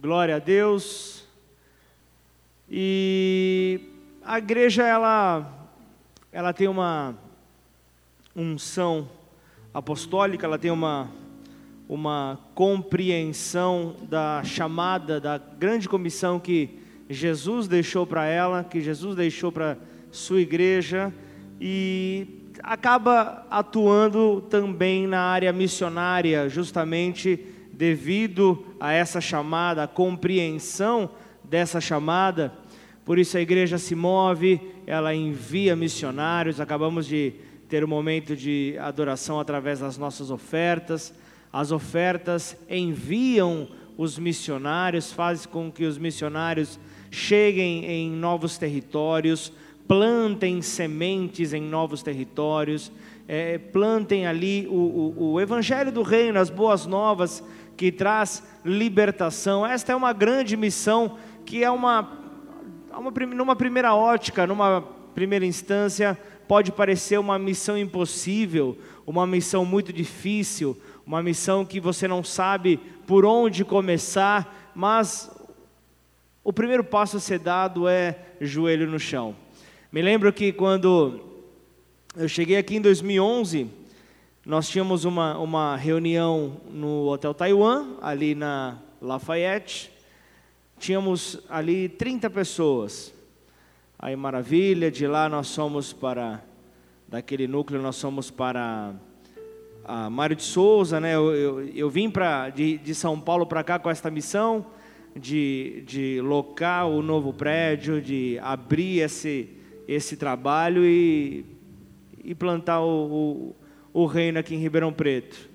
Glória a Deus. E a igreja ela ela tem uma unção apostólica, ela tem uma uma compreensão da chamada da grande comissão que Jesus deixou para ela, que Jesus deixou para sua igreja e acaba atuando também na área missionária, justamente devido a essa chamada, a compreensão dessa chamada. Por isso a igreja se move, ela envia missionários. Acabamos de ter um momento de adoração através das nossas ofertas. As ofertas enviam os missionários, fazem com que os missionários cheguem em novos territórios, plantem sementes em novos territórios, é, plantem ali o, o, o Evangelho do Reino, as boas novas que traz libertação. Esta é uma grande missão que é uma, uma numa primeira ótica, numa primeira instância, pode parecer uma missão impossível, uma missão muito difícil, uma missão que você não sabe por onde começar, mas o primeiro passo a ser dado é joelho no chão. Me lembro que quando eu cheguei aqui em 2011, nós tínhamos uma, uma reunião no Hotel Taiwan, ali na Lafayette. Tínhamos ali 30 pessoas. Aí, maravilha, de lá nós somos para, daquele núcleo, nós somos para a Mário de Souza, né? Eu, eu, eu vim pra, de, de São Paulo para cá com esta missão de, de locar o novo prédio, de abrir esse, esse trabalho e, e plantar o, o o reino aqui em Ribeirão Preto.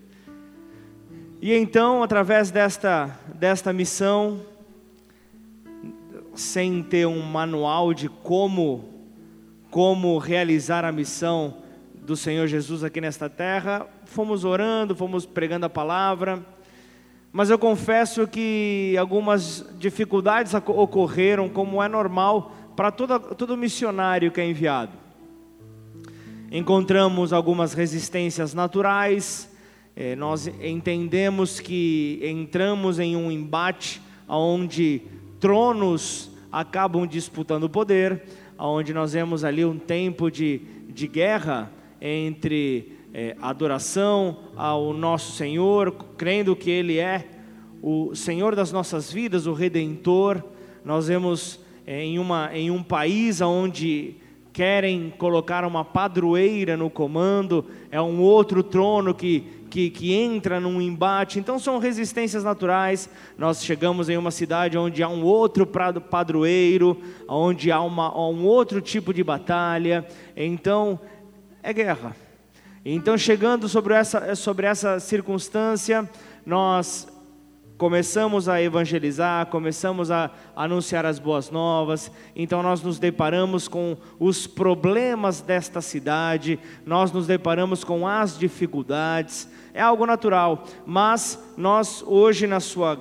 E então, através desta, desta missão, sem ter um manual de como, como realizar a missão do Senhor Jesus aqui nesta terra, fomos orando, fomos pregando a palavra, mas eu confesso que algumas dificuldades ocorreram, como é normal para todo missionário que é enviado encontramos algumas resistências naturais, eh, nós entendemos que entramos em um embate onde tronos acabam disputando o poder, onde nós vemos ali um tempo de, de guerra entre eh, adoração ao nosso Senhor, crendo que Ele é o Senhor das nossas vidas, o Redentor. Nós vemos eh, em, uma, em um país onde querem colocar uma padroeira no comando, é um outro trono que, que, que, entra num embate. Então são resistências naturais. Nós chegamos em uma cidade onde há um outro padroeiro, onde há uma, um outro tipo de batalha. Então é guerra. Então chegando sobre essa, sobre essa circunstância, nós começamos a evangelizar, começamos a anunciar as boas novas, então nós nos deparamos com os problemas desta cidade, nós nos deparamos com as dificuldades, é algo natural, mas nós hoje, na sua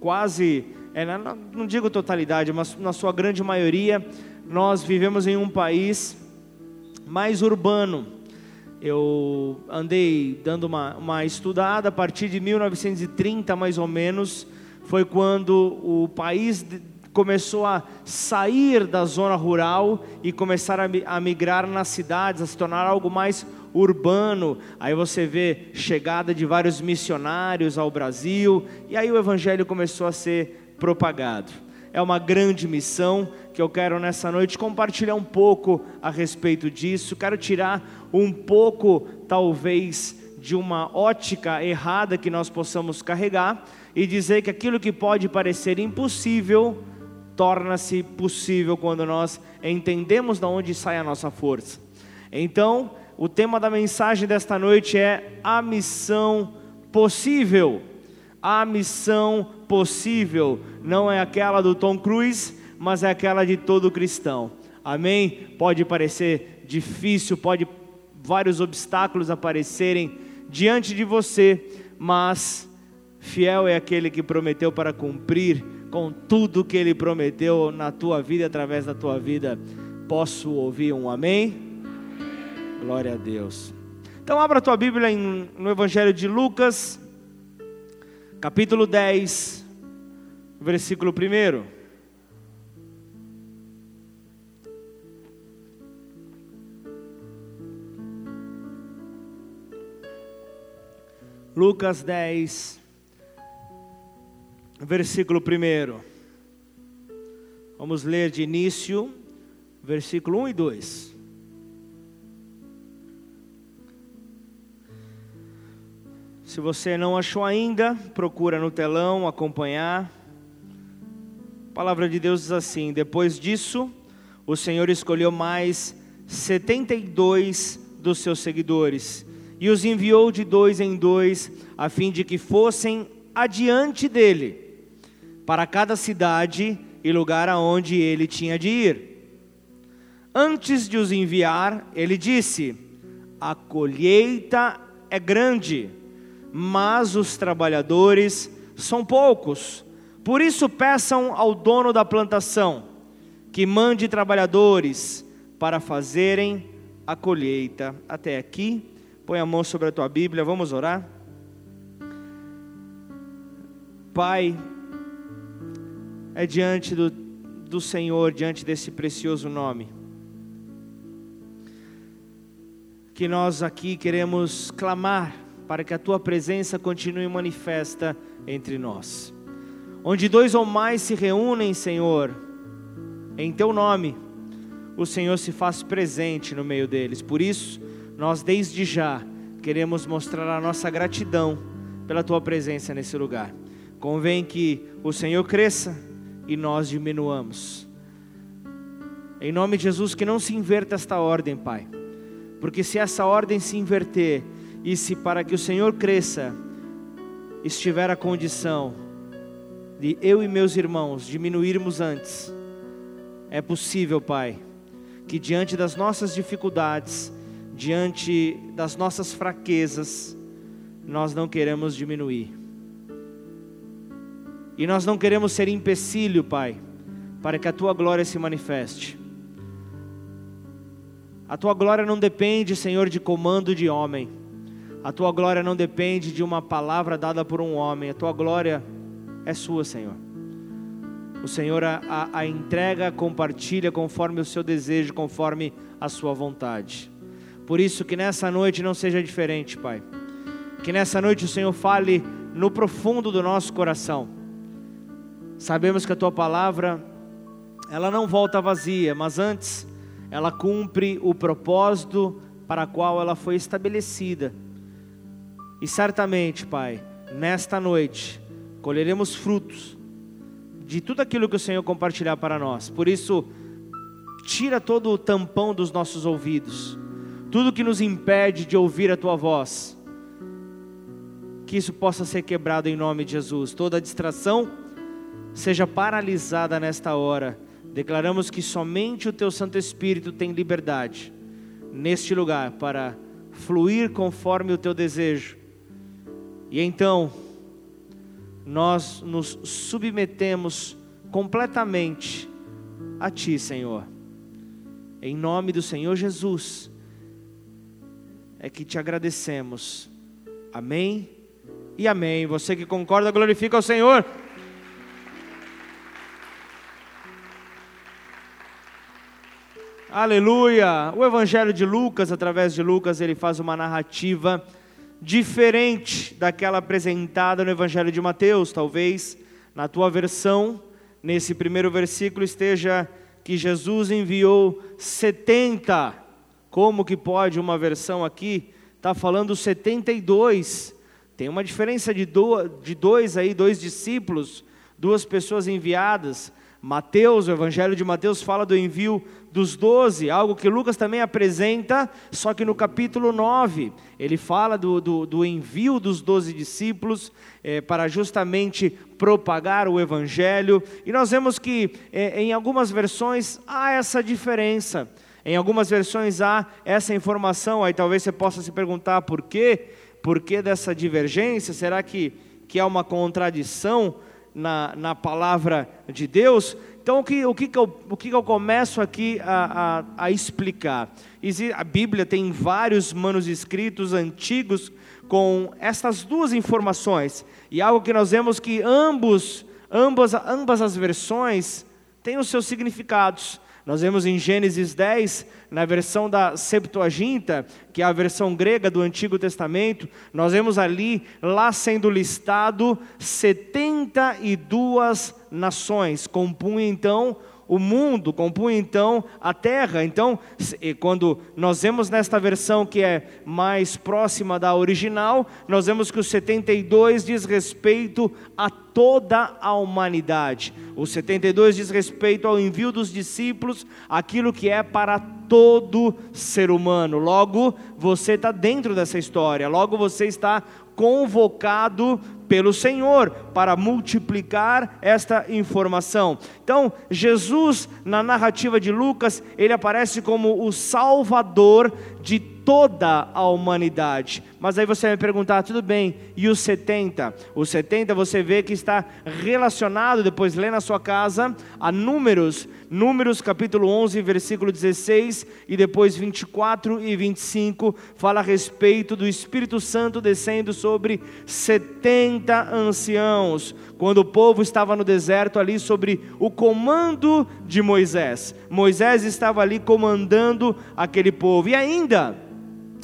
quase, é, não digo totalidade, mas na sua grande maioria, nós vivemos em um país mais urbano, eu andei dando uma, uma estudada a partir de 1930 mais ou menos, foi quando o país começou a sair da zona rural e começar a migrar nas cidades, a se tornar algo mais urbano. Aí você vê chegada de vários missionários ao Brasil, e aí o evangelho começou a ser propagado. É uma grande missão que eu quero nessa noite compartilhar um pouco a respeito disso. Quero tirar um pouco, talvez, de uma ótica errada que nós possamos carregar e dizer que aquilo que pode parecer impossível torna-se possível quando nós entendemos de onde sai a nossa força. Então, o tema da mensagem desta noite é a missão possível. A missão possível não é aquela do Tom Cruise, mas é aquela de todo cristão. Amém? Pode parecer difícil, pode vários obstáculos aparecerem diante de você, mas fiel é aquele que prometeu para cumprir com tudo que ele prometeu na tua vida através da tua vida. Posso ouvir um amém? Glória a Deus. Então abra a tua Bíblia em, no Evangelho de Lucas, capítulo 10 versículo 1. Lucas 10, versículo 1. Vamos ler de início, versículo 1 e 2. Se você não achou ainda, procura no telão acompanhar. A palavra de Deus diz assim: Depois disso, o Senhor escolheu mais 72 dos seus seguidores e os enviou de dois em dois, a fim de que fossem adiante dele, para cada cidade e lugar aonde ele tinha de ir. Antes de os enviar, ele disse: A colheita é grande mas os trabalhadores são poucos. Por isso, peçam ao dono da plantação que mande trabalhadores para fazerem a colheita. Até aqui, põe a mão sobre a tua Bíblia, vamos orar. Pai, é diante do, do Senhor, diante desse precioso nome, que nós aqui queremos clamar para que a tua presença continue manifesta entre nós. Onde dois ou mais se reúnem, Senhor, em teu nome, o Senhor se faz presente no meio deles. Por isso, nós desde já queremos mostrar a nossa gratidão pela tua presença nesse lugar. Convém que o Senhor cresça e nós diminuamos. Em nome de Jesus, que não se inverta esta ordem, Pai. Porque se essa ordem se inverter, e se para que o Senhor cresça, estiver a condição de eu e meus irmãos diminuirmos antes, é possível, Pai, que diante das nossas dificuldades, diante das nossas fraquezas, nós não queremos diminuir. E nós não queremos ser empecilho, Pai, para que a tua glória se manifeste. A tua glória não depende, Senhor, de comando de homem. A tua glória não depende de uma palavra dada por um homem, a tua glória é sua, Senhor. O Senhor a, a, entrega, compartilha conforme o seu desejo, conforme a sua vontade. Por isso, que nessa noite não seja diferente, Pai. Que nessa noite o Senhor fale no profundo do nosso coração. Sabemos que a tua palavra, ela não volta vazia, mas antes, ela cumpre o propósito para qual ela foi estabelecida e certamente, Pai, nesta noite, colheremos frutos de tudo aquilo que o Senhor compartilhar para nós. Por isso, tira todo o tampão dos nossos ouvidos, tudo que nos impede de ouvir a tua voz. Que isso possa ser quebrado em nome de Jesus. Toda distração seja paralisada nesta hora. Declaramos que somente o teu Santo Espírito tem liberdade neste lugar para fluir conforme o teu desejo e então, nós nos submetemos completamente a Ti, Senhor. Em nome do Senhor Jesus, é que te agradecemos. Amém e amém. Você que concorda, glorifica o Senhor. Aleluia! O Evangelho de Lucas, através de Lucas, ele faz uma narrativa diferente daquela apresentada no Evangelho de Mateus. Talvez na tua versão, nesse primeiro versículo, esteja que Jesus enviou 70. Como que pode uma versão aqui está falando 72? Tem uma diferença de, de dois aí, dois discípulos, duas pessoas enviadas. Mateus, o Evangelho de Mateus fala do envio dos doze, algo que Lucas também apresenta, só que no capítulo 9, ele fala do, do, do envio dos doze discípulos é, para justamente propagar o Evangelho, e nós vemos que é, em algumas versões há essa diferença, em algumas versões há essa informação, aí talvez você possa se perguntar por quê, por que dessa divergência, será que, que há uma contradição? na, na palavra de Deus. Então, o que, o que, que, eu, o que, que eu começo aqui a, a, a explicar? A Bíblia tem vários manuscritos antigos com essas duas informações, e algo que nós vemos que ambos ambas, ambas as versões têm os seus significados. Nós vemos em Gênesis 10, na versão da Septuaginta, que é a versão grega do Antigo Testamento, nós vemos ali, lá sendo listado 72 nações, compunha então o mundo, compunha então a terra. Então, quando nós vemos nesta versão que é mais próxima da original, nós vemos que o 72 diz respeito a toda a humanidade. O 72 diz respeito ao envio dos discípulos, aquilo que é para todo ser humano. Logo, você está dentro dessa história, logo você está convocado pelo Senhor para multiplicar esta informação. Então, Jesus, na narrativa de Lucas, ele aparece como o Salvador de toda a humanidade. Mas aí você vai me perguntar, tudo bem, e os 70? Os 70 você vê que está relacionado, depois lê na sua casa, a números, números capítulo 11, versículo 16, e depois 24 e 25, fala a respeito do Espírito Santo descendo sobre 70 anciãos, quando o povo estava no deserto ali sobre o comando de Moisés. Moisés estava ali comandando aquele povo. E ainda,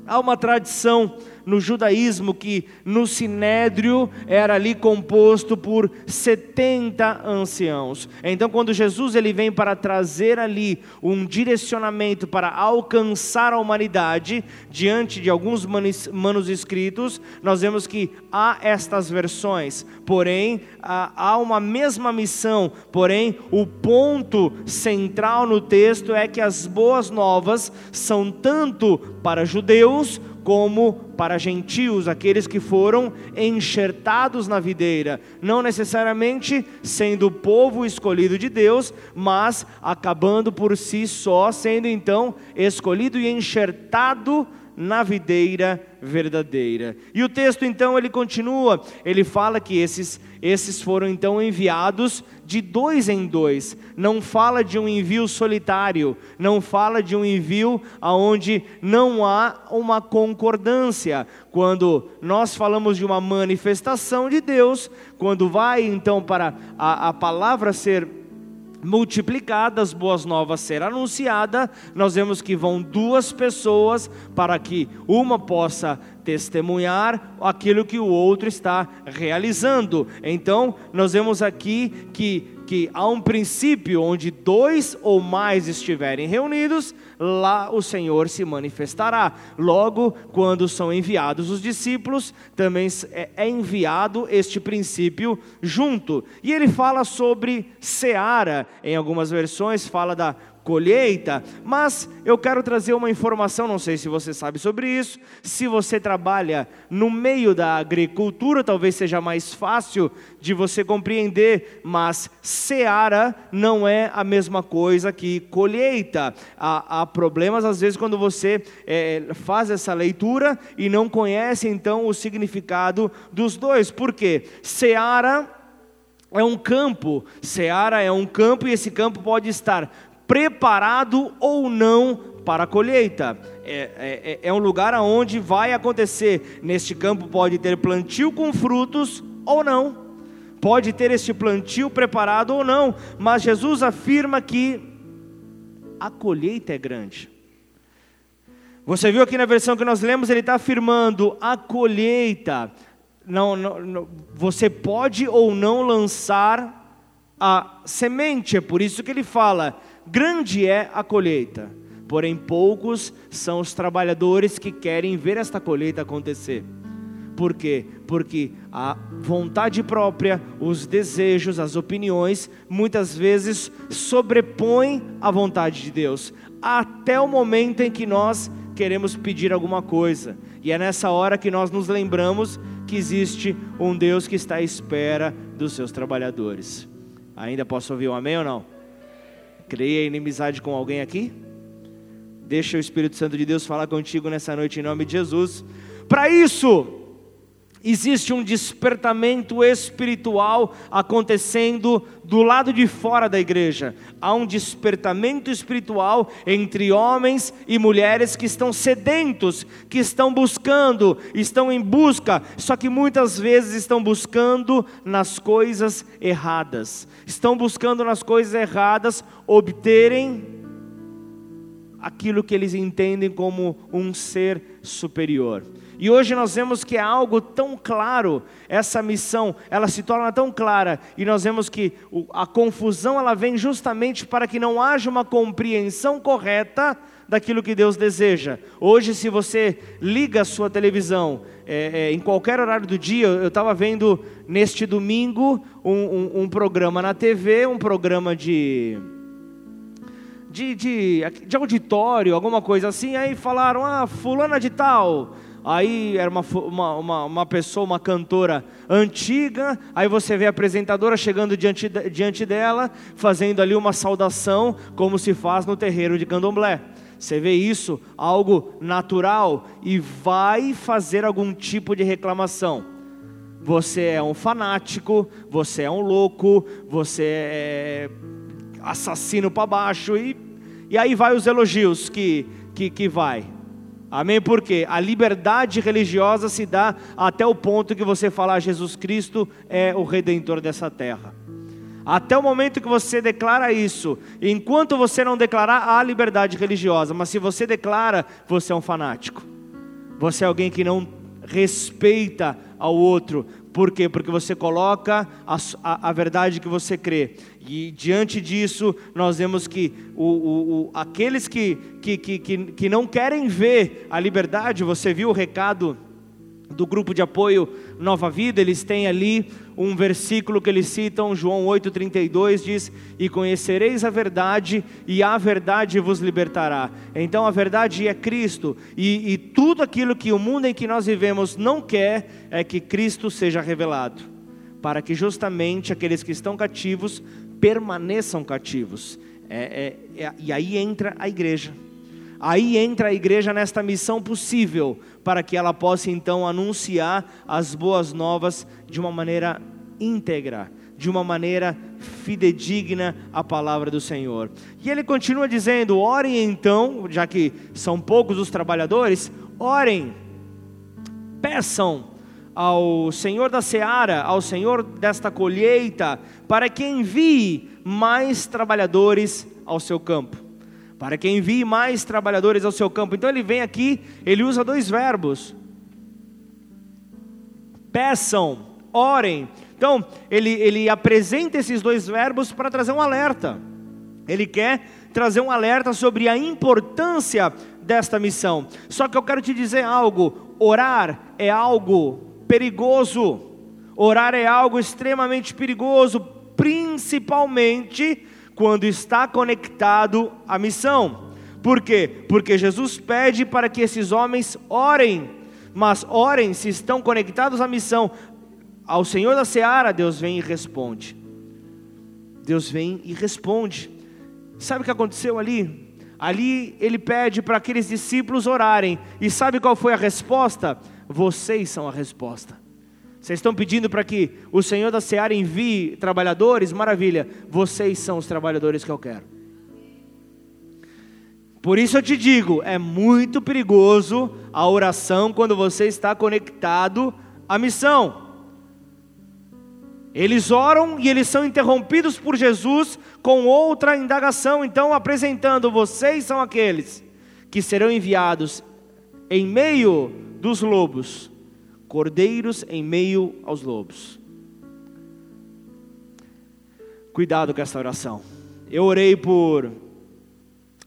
Há uma tradição no judaísmo que no sinédrio era ali composto por 70 anciãos. Então quando Jesus ele vem para trazer ali um direcionamento para alcançar a humanidade diante de alguns manuscritos, nós vemos que há estas versões, porém há uma mesma missão, porém o ponto central no texto é que as boas novas são tanto para judeus como para gentios, aqueles que foram enxertados na videira, não necessariamente sendo o povo escolhido de Deus, mas acabando por si só sendo então escolhido e enxertado na videira verdadeira. E o texto então ele continua, ele fala que esses esses foram então enviados de dois em dois. Não fala de um envio solitário, não fala de um envio aonde não há uma concordância. Quando nós falamos de uma manifestação de Deus, quando vai então para a, a palavra ser multiplicada, as boas novas ser anunciada, nós vemos que vão duas pessoas para que uma possa testemunhar aquilo que o outro está realizando. Então, nós vemos aqui que que há um princípio onde dois ou mais estiverem reunidos, lá o Senhor se manifestará. Logo, quando são enviados os discípulos, também é, é enviado este princípio junto. E ele fala sobre seara, em algumas versões fala da colheita, mas eu quero trazer uma informação, não sei se você sabe sobre isso, se você trabalha no meio da agricultura, talvez seja mais fácil de você compreender, mas seara não é a mesma coisa que colheita. Há, há problemas às vezes quando você é, faz essa leitura e não conhece então o significado dos dois, porque seara é um campo, seara é um campo e esse campo pode estar preparado ou não para a colheita. É, é, é um lugar onde vai acontecer. Neste campo pode ter plantio com frutos ou não. Pode ter este plantio preparado ou não. Mas Jesus afirma que a colheita é grande. Você viu aqui na versão que nós lemos, ele está afirmando a colheita. Não, não, não, você pode ou não lançar a semente, é por isso que ele fala: grande é a colheita, porém poucos são os trabalhadores que querem ver esta colheita acontecer. Por quê? Porque a vontade própria, os desejos, as opiniões, muitas vezes sobrepõem a vontade de Deus, até o momento em que nós queremos pedir alguma coisa. E é nessa hora que nós nos lembramos que existe um Deus que está à espera dos seus trabalhadores. Ainda posso ouvir um amém ou não? Criei inimizade com alguém aqui? Deixa o Espírito Santo de Deus falar contigo nessa noite em nome de Jesus. Para isso, existe um despertamento espiritual acontecendo do lado de fora da igreja. Há um despertamento espiritual entre homens e mulheres que estão sedentos, que estão buscando, estão em busca, só que muitas vezes estão buscando nas coisas erradas. Estão buscando nas coisas erradas obterem aquilo que eles entendem como um ser superior. E hoje nós vemos que é algo tão claro, essa missão, ela se torna tão clara, e nós vemos que a confusão ela vem justamente para que não haja uma compreensão correta daquilo que Deus deseja. Hoje, se você liga a sua televisão, é, é, em qualquer horário do dia, eu estava vendo neste domingo um, um, um programa na TV, um programa de de, de, de, auditório, alguma coisa assim, aí falaram, ah, fulana de tal, aí era uma, uma, uma, pessoa, uma cantora antiga, aí você vê a apresentadora chegando diante, diante dela, fazendo ali uma saudação, como se faz no terreiro de candomblé. Você vê isso, algo natural, e vai fazer algum tipo de reclamação. Você é um fanático, você é um louco, você é assassino para baixo, e, e aí vai os elogios que, que, que vai. Amém? Porque a liberdade religiosa se dá até o ponto que você falar Jesus Cristo é o redentor dessa terra. Até o momento que você declara isso, enquanto você não declarar a liberdade religiosa, mas se você declara, você é um fanático. Você é alguém que não respeita ao outro. Por quê? Porque você coloca a, a, a verdade que você crê. E diante disso, nós vemos que o, o, o, aqueles que, que, que, que não querem ver a liberdade, você viu o recado do grupo de apoio Nova Vida, eles têm ali um versículo que eles citam, João 8,32 diz: E conhecereis a verdade, e a verdade vos libertará. Então a verdade é Cristo, e, e tudo aquilo que o mundo em que nós vivemos não quer é que Cristo seja revelado, para que justamente aqueles que estão cativos permaneçam cativos. É, é, é, e aí entra a igreja. Aí entra a igreja nesta missão possível, para que ela possa então anunciar as boas novas de uma maneira íntegra, de uma maneira fidedigna à palavra do Senhor. E ele continua dizendo: orem então, já que são poucos os trabalhadores, orem, peçam ao Senhor da seara, ao Senhor desta colheita, para que envie mais trabalhadores ao seu campo. Para que envie mais trabalhadores ao seu campo. Então ele vem aqui, ele usa dois verbos: peçam, orem. Então ele, ele apresenta esses dois verbos para trazer um alerta. Ele quer trazer um alerta sobre a importância desta missão. Só que eu quero te dizer algo: orar é algo perigoso. Orar é algo extremamente perigoso, principalmente quando está conectado à missão. Por quê? Porque Jesus pede para que esses homens orem, mas orem se estão conectados à missão. Ao Senhor da seara, Deus vem e responde. Deus vem e responde. Sabe o que aconteceu ali? Ali ele pede para aqueles discípulos orarem, e sabe qual foi a resposta? vocês são a resposta. Vocês estão pedindo para que o Senhor da Seara envie trabalhadores? Maravilha, vocês são os trabalhadores que eu quero. Por isso eu te digo, é muito perigoso a oração quando você está conectado à missão. Eles oram e eles são interrompidos por Jesus com outra indagação, então apresentando: vocês são aqueles que serão enviados em meio dos lobos, cordeiros em meio aos lobos. Cuidado com essa oração. Eu orei por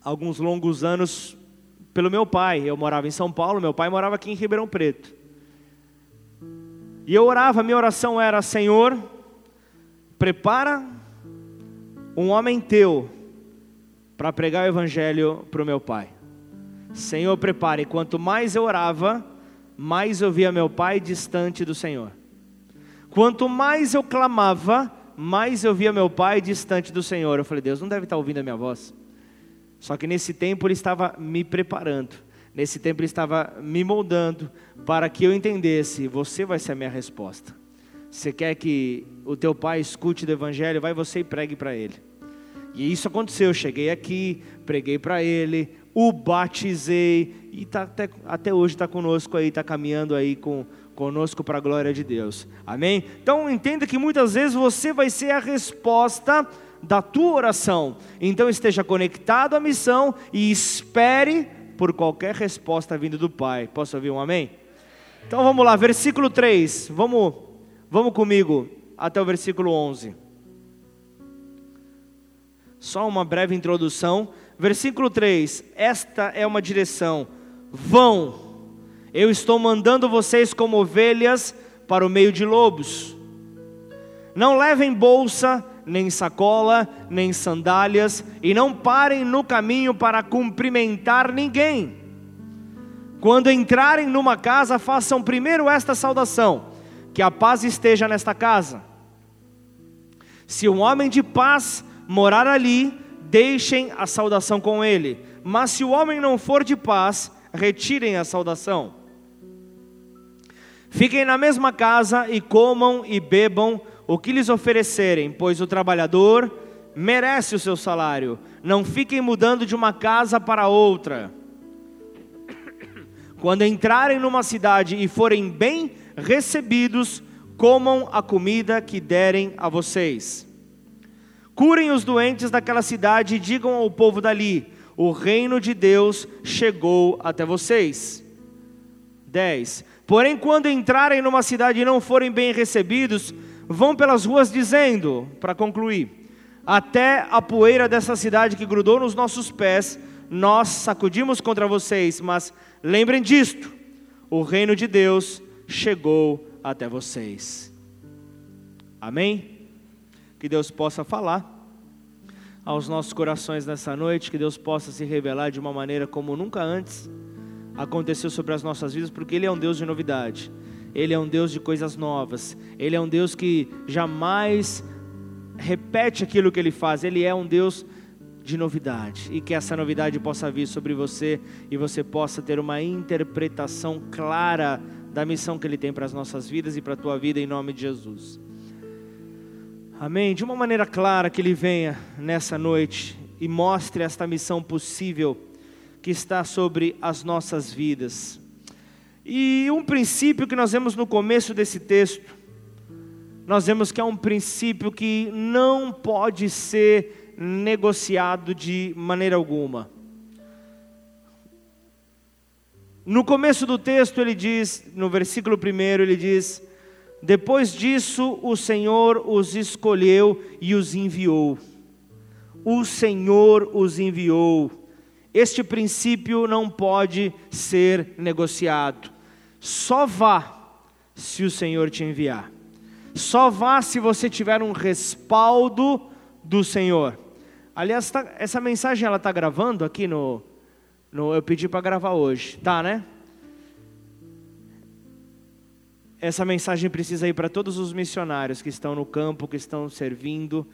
alguns longos anos pelo meu pai. Eu morava em São Paulo, meu pai morava aqui em Ribeirão Preto. E eu orava, minha oração era: Senhor, prepara um homem teu para pregar o evangelho para o meu pai. Senhor, prepare. Quanto mais eu orava, mais eu via meu pai distante do Senhor. Quanto mais eu clamava, mais eu via meu pai distante do Senhor. Eu falei, Deus não deve estar ouvindo a minha voz. Só que nesse tempo ele estava me preparando. Nesse tempo ele estava me moldando para que eu entendesse, você vai ser a minha resposta. Você quer que o teu pai escute do evangelho, vai você e pregue para ele. E isso aconteceu, eu cheguei aqui, preguei para ele, o batizei e tá até, até hoje está conosco aí, está caminhando aí com, conosco para a glória de Deus. Amém? Então entenda que muitas vezes você vai ser a resposta da tua oração. Então esteja conectado à missão e espere por qualquer resposta vinda do Pai. Posso ouvir um amém? Então vamos lá, versículo 3. Vamos, vamos comigo até o versículo 11. Só uma breve introdução Versículo 3: Esta é uma direção. Vão, eu estou mandando vocês como ovelhas para o meio de lobos. Não levem bolsa, nem sacola, nem sandálias, e não parem no caminho para cumprimentar ninguém. Quando entrarem numa casa, façam primeiro esta saudação: que a paz esteja nesta casa. Se um homem de paz morar ali, deixem a saudação com ele. Mas se o homem não for de paz, retirem a saudação. Fiquem na mesma casa e comam e bebam o que lhes oferecerem, pois o trabalhador merece o seu salário. Não fiquem mudando de uma casa para outra. Quando entrarem numa cidade e forem bem recebidos, comam a comida que derem a vocês Curem os doentes daquela cidade e digam ao povo dali: o reino de Deus chegou até vocês. 10. Porém, quando entrarem numa cidade e não forem bem recebidos, vão pelas ruas dizendo, para concluir, até a poeira dessa cidade que grudou nos nossos pés, nós sacudimos contra vocês, mas lembrem disto: o reino de Deus chegou até vocês. Amém? Que Deus possa falar aos nossos corações nessa noite, que Deus possa se revelar de uma maneira como nunca antes aconteceu sobre as nossas vidas, porque Ele é um Deus de novidade, Ele é um Deus de coisas novas, Ele é um Deus que jamais repete aquilo que Ele faz, Ele é um Deus de novidade, e que essa novidade possa vir sobre você e você possa ter uma interpretação clara da missão que Ele tem para as nossas vidas e para a tua vida, em nome de Jesus. Amém? De uma maneira clara que Ele venha nessa noite e mostre esta missão possível que está sobre as nossas vidas. E um princípio que nós vemos no começo desse texto, nós vemos que é um princípio que não pode ser negociado de maneira alguma. No começo do texto ele diz, no versículo 1, ele diz: depois disso, o Senhor os escolheu e os enviou. O Senhor os enviou. Este princípio não pode ser negociado. Só vá se o Senhor te enviar. Só vá se você tiver um respaldo do Senhor. Aliás, tá, essa mensagem ela está gravando aqui no, no. Eu pedi para gravar hoje, tá, né? Essa mensagem precisa ir para todos os missionários que estão no campo, que estão servindo.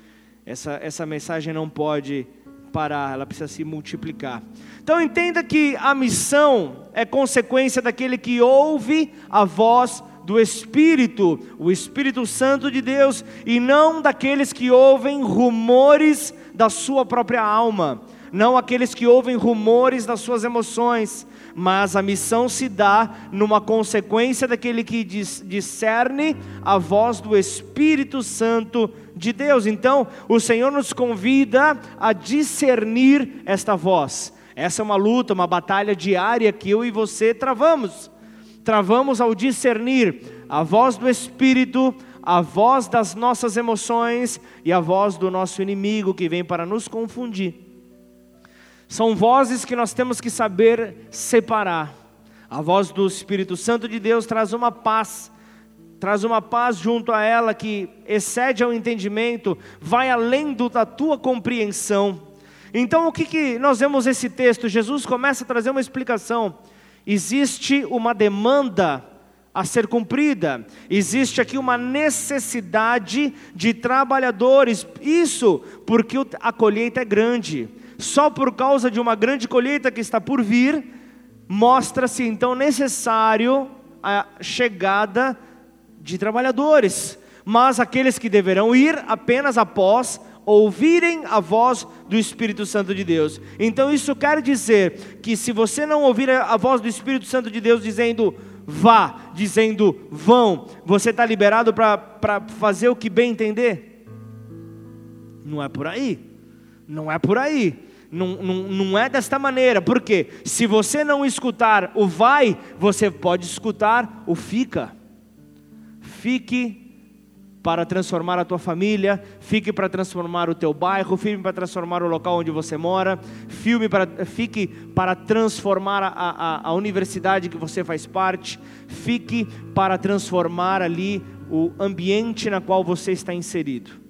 Essa, essa mensagem não pode parar, ela precisa se multiplicar. Então entenda que a missão é consequência daquele que ouve a voz do Espírito, o Espírito Santo de Deus, e não daqueles que ouvem rumores da sua própria alma, não aqueles que ouvem rumores das suas emoções, mas a missão se dá numa consequência daquele que discerne a voz do Espírito Santo de Deus. Então, o Senhor nos convida a discernir esta voz. Essa é uma luta, uma batalha diária que eu e você travamos. Travamos ao discernir a voz do Espírito, a voz das nossas emoções e a voz do nosso inimigo que vem para nos confundir. São vozes que nós temos que saber separar. A voz do Espírito Santo de Deus traz uma paz, traz uma paz junto a ela que excede ao entendimento, vai além da tua compreensão. Então, o que, que nós vemos esse texto? Jesus começa a trazer uma explicação. Existe uma demanda a ser cumprida. Existe aqui uma necessidade de trabalhadores. Isso porque a colheita é grande só por causa de uma grande colheita que está por vir, mostra-se então necessário a chegada de trabalhadores, mas aqueles que deverão ir apenas após ouvirem a voz do Espírito Santo de Deus. Então isso quer dizer que se você não ouvir a voz do Espírito Santo de Deus dizendo vá, dizendo vão, você está liberado para fazer o que bem entender? Não é por aí, não é por aí. Não, não, não é desta maneira, porque se você não escutar o vai, você pode escutar o fica. Fique para transformar a tua família, fique para transformar o teu bairro, fique para transformar o local onde você mora, filme para, fique para transformar a, a, a universidade que você faz parte, fique para transformar ali o ambiente na qual você está inserido.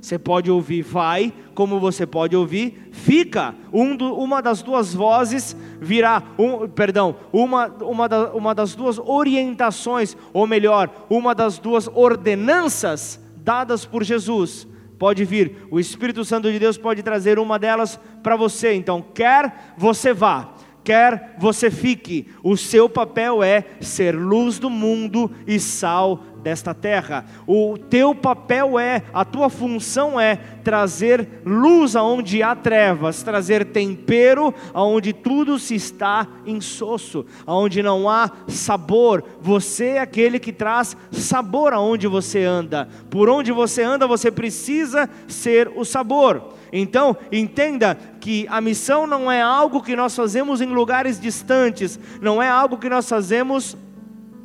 Você pode ouvir vai, como você pode ouvir fica. Um do, uma das duas vozes virá, um, perdão, uma, uma, da, uma das duas orientações, ou melhor, uma das duas ordenanças dadas por Jesus. Pode vir, o Espírito Santo de Deus pode trazer uma delas para você. Então, quer você vá, quer você fique, o seu papel é ser luz do mundo e sal desta terra. O teu papel é, a tua função é trazer luz aonde há trevas, trazer tempero aonde tudo se está insosso, aonde não há sabor. Você é aquele que traz sabor aonde você anda. Por onde você anda, você precisa ser o sabor. Então, entenda que a missão não é algo que nós fazemos em lugares distantes, não é algo que nós fazemos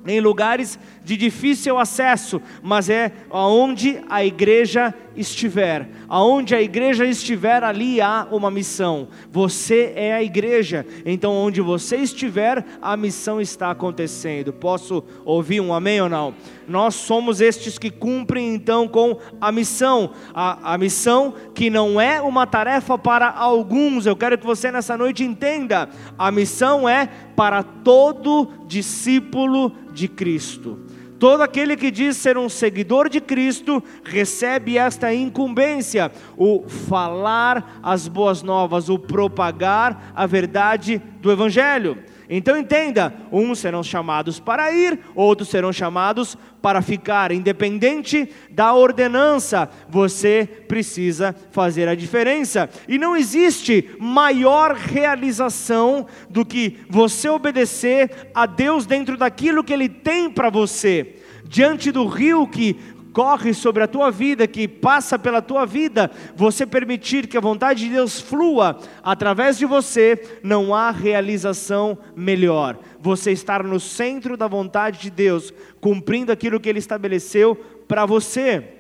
em lugares de difícil acesso, mas é aonde a igreja estiver. Aonde a igreja estiver, ali há uma missão. Você é a igreja. Então, onde você estiver, a missão está acontecendo. Posso ouvir um amém ou não? Nós somos estes que cumprem então com a missão. A, a missão que não é uma tarefa para alguns. Eu quero que você nessa noite entenda. A missão é para todo discípulo de Cristo. Todo aquele que diz ser um seguidor de Cristo recebe esta incumbência, o falar as boas novas, o propagar a verdade do Evangelho. Então entenda: uns serão chamados para ir, outros serão chamados para ficar. Independente da ordenança, você precisa fazer a diferença. E não existe maior realização do que você obedecer a Deus dentro daquilo que Ele tem para você. Diante do rio que corre sobre a tua vida, que passa pela tua vida, você permitir que a vontade de Deus flua através de você, não há realização melhor. Você estar no centro da vontade de Deus, cumprindo aquilo que Ele estabeleceu para você.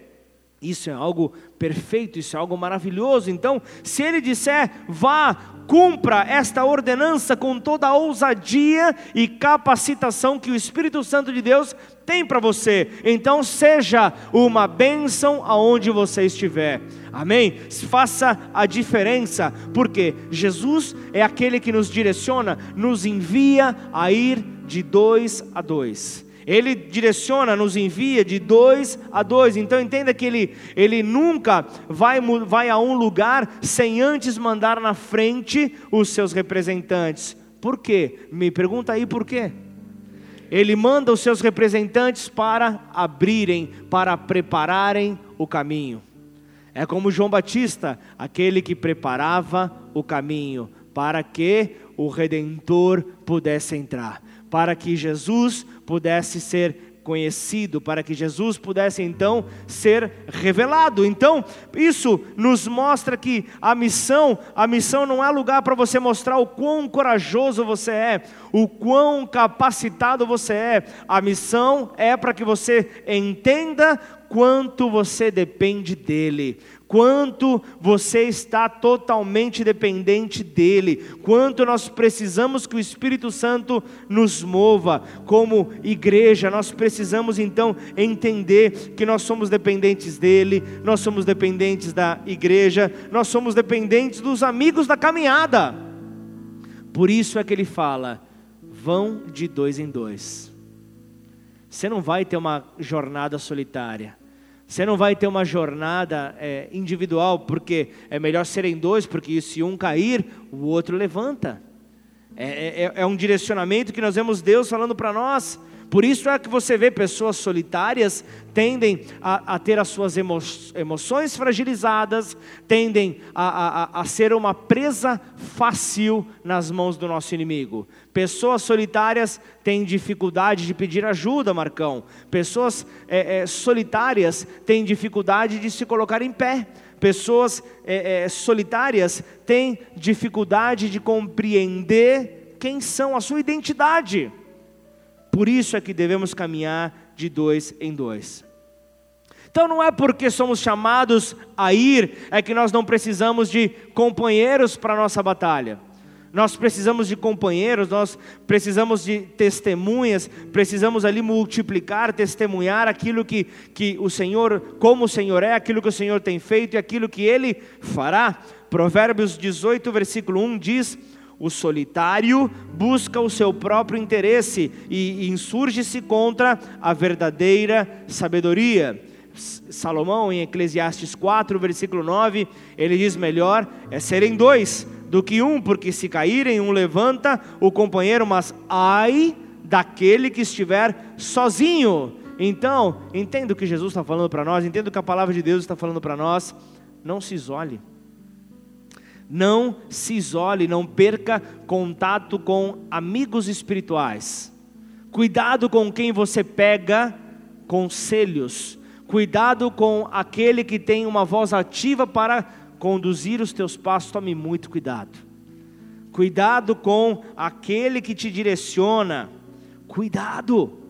Isso é algo perfeito, isso é algo maravilhoso. Então, se Ele disser, vá, cumpra esta ordenança com toda a ousadia e capacitação que o Espírito Santo de Deus tem para você. Então seja uma bênção aonde você estiver. Amém? Faça a diferença, porque Jesus é aquele que nos direciona, nos envia a ir de dois a dois. Ele direciona, nos envia de dois a dois. Então entenda que ele, ele nunca vai, vai a um lugar sem antes mandar na frente os seus representantes. Por quê? Me pergunta aí por quê? Ele manda os seus representantes para abrirem, para prepararem o caminho. É como João Batista, aquele que preparava o caminho para que o redentor pudesse entrar, para que Jesus pudesse ser conhecido, para que Jesus pudesse então ser revelado. Então, isso nos mostra que a missão, a missão não é lugar para você mostrar o quão corajoso você é, o quão capacitado você é. A missão é para que você entenda quanto você depende dele, quanto você está totalmente dependente dele, quanto nós precisamos que o Espírito Santo nos mova. Como igreja, nós precisamos então entender que nós somos dependentes dele, nós somos dependentes da igreja, nós somos dependentes dos amigos da caminhada. Por isso é que ele fala: vão de dois em dois. Você não vai ter uma jornada solitária. Você não vai ter uma jornada é, individual, porque é melhor serem dois, porque se um cair, o outro levanta. É, é, é um direcionamento que nós vemos Deus falando para nós. Por isso é que você vê pessoas solitárias tendem a, a ter as suas emo, emoções fragilizadas, tendem a, a, a, ser uma presa fácil nas mãos do nosso inimigo. Pessoas solitárias têm dificuldade de pedir ajuda, Marcão. Pessoas é, é, solitárias têm dificuldade de se colocar em pé. Pessoas é, é solitárias têm dificuldade de compreender quem são, a sua identidade. Por isso é que devemos caminhar de dois em dois. Então não é porque somos chamados a ir, é que nós não precisamos de companheiros para a nossa batalha. Nós precisamos de companheiros, nós precisamos de testemunhas, precisamos ali multiplicar, testemunhar aquilo que, que o Senhor, como o Senhor é, aquilo que o Senhor tem feito e aquilo que Ele fará. Provérbios 18, versículo 1 diz: o solitário busca o seu próprio interesse e insurge-se contra a verdadeira sabedoria. Salomão, em Eclesiastes 4, versículo 9, ele diz: Melhor é serem dois do que um, porque se caírem, um levanta o companheiro, mas ai daquele que estiver sozinho. Então, entenda o que Jesus está falando para nós, entenda o que a palavra de Deus está falando para nós. Não se isole. Não se isole, não perca contato com amigos espirituais. Cuidado com quem você pega conselhos. Cuidado com aquele que tem uma voz ativa para conduzir os teus passos. Tome muito cuidado. Cuidado com aquele que te direciona. Cuidado.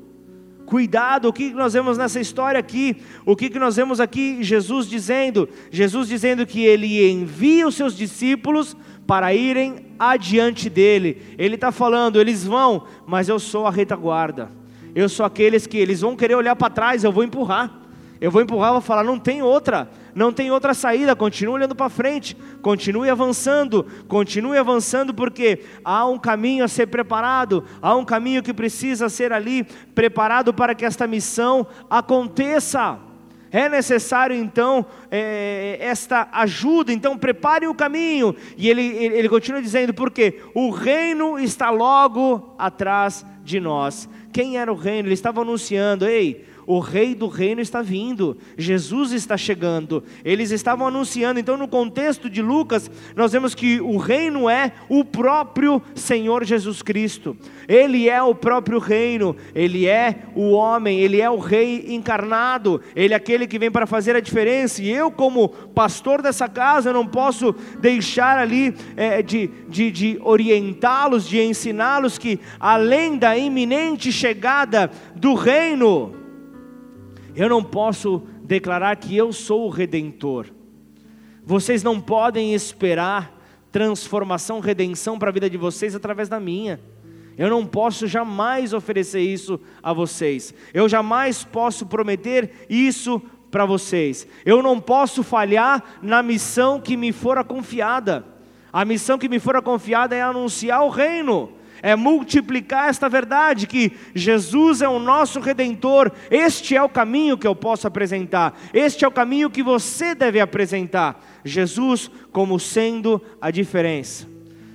Cuidado, o que nós vemos nessa história aqui? O que nós vemos aqui? Jesus dizendo: Jesus dizendo que ele envia os seus discípulos para irem adiante dele. Ele está falando, eles vão, mas eu sou a retaguarda. Eu sou aqueles que eles vão querer olhar para trás, eu vou empurrar. Eu vou empurrar, vou falar, não tem outra, não tem outra saída, continue olhando para frente, continue avançando, continue avançando, porque há um caminho a ser preparado, há um caminho que precisa ser ali preparado para que esta missão aconteça. É necessário então é, esta ajuda, então prepare o caminho. E ele, ele, ele continua dizendo, porque o reino está logo atrás de nós. Quem era o reino? Ele estava anunciando, ei, o rei do reino está vindo, Jesus está chegando. Eles estavam anunciando, então no contexto de Lucas, nós vemos que o reino é o próprio Senhor Jesus Cristo. Ele é o próprio reino, ele é o homem, ele é o rei encarnado, ele é aquele que vem para fazer a diferença. E eu, como pastor dessa casa, não posso deixar ali é, de, de, de orientá-los, de ensiná-los que além da iminente chegada do reino, eu não posso declarar que eu sou o redentor. Vocês não podem esperar transformação, redenção para a vida de vocês através da minha. Eu não posso jamais oferecer isso a vocês. Eu jamais posso prometer isso para vocês. Eu não posso falhar na missão que me fora confiada. A missão que me fora confiada é anunciar o reino é multiplicar esta verdade que Jesus é o nosso redentor. Este é o caminho que eu posso apresentar. Este é o caminho que você deve apresentar. Jesus como sendo a diferença.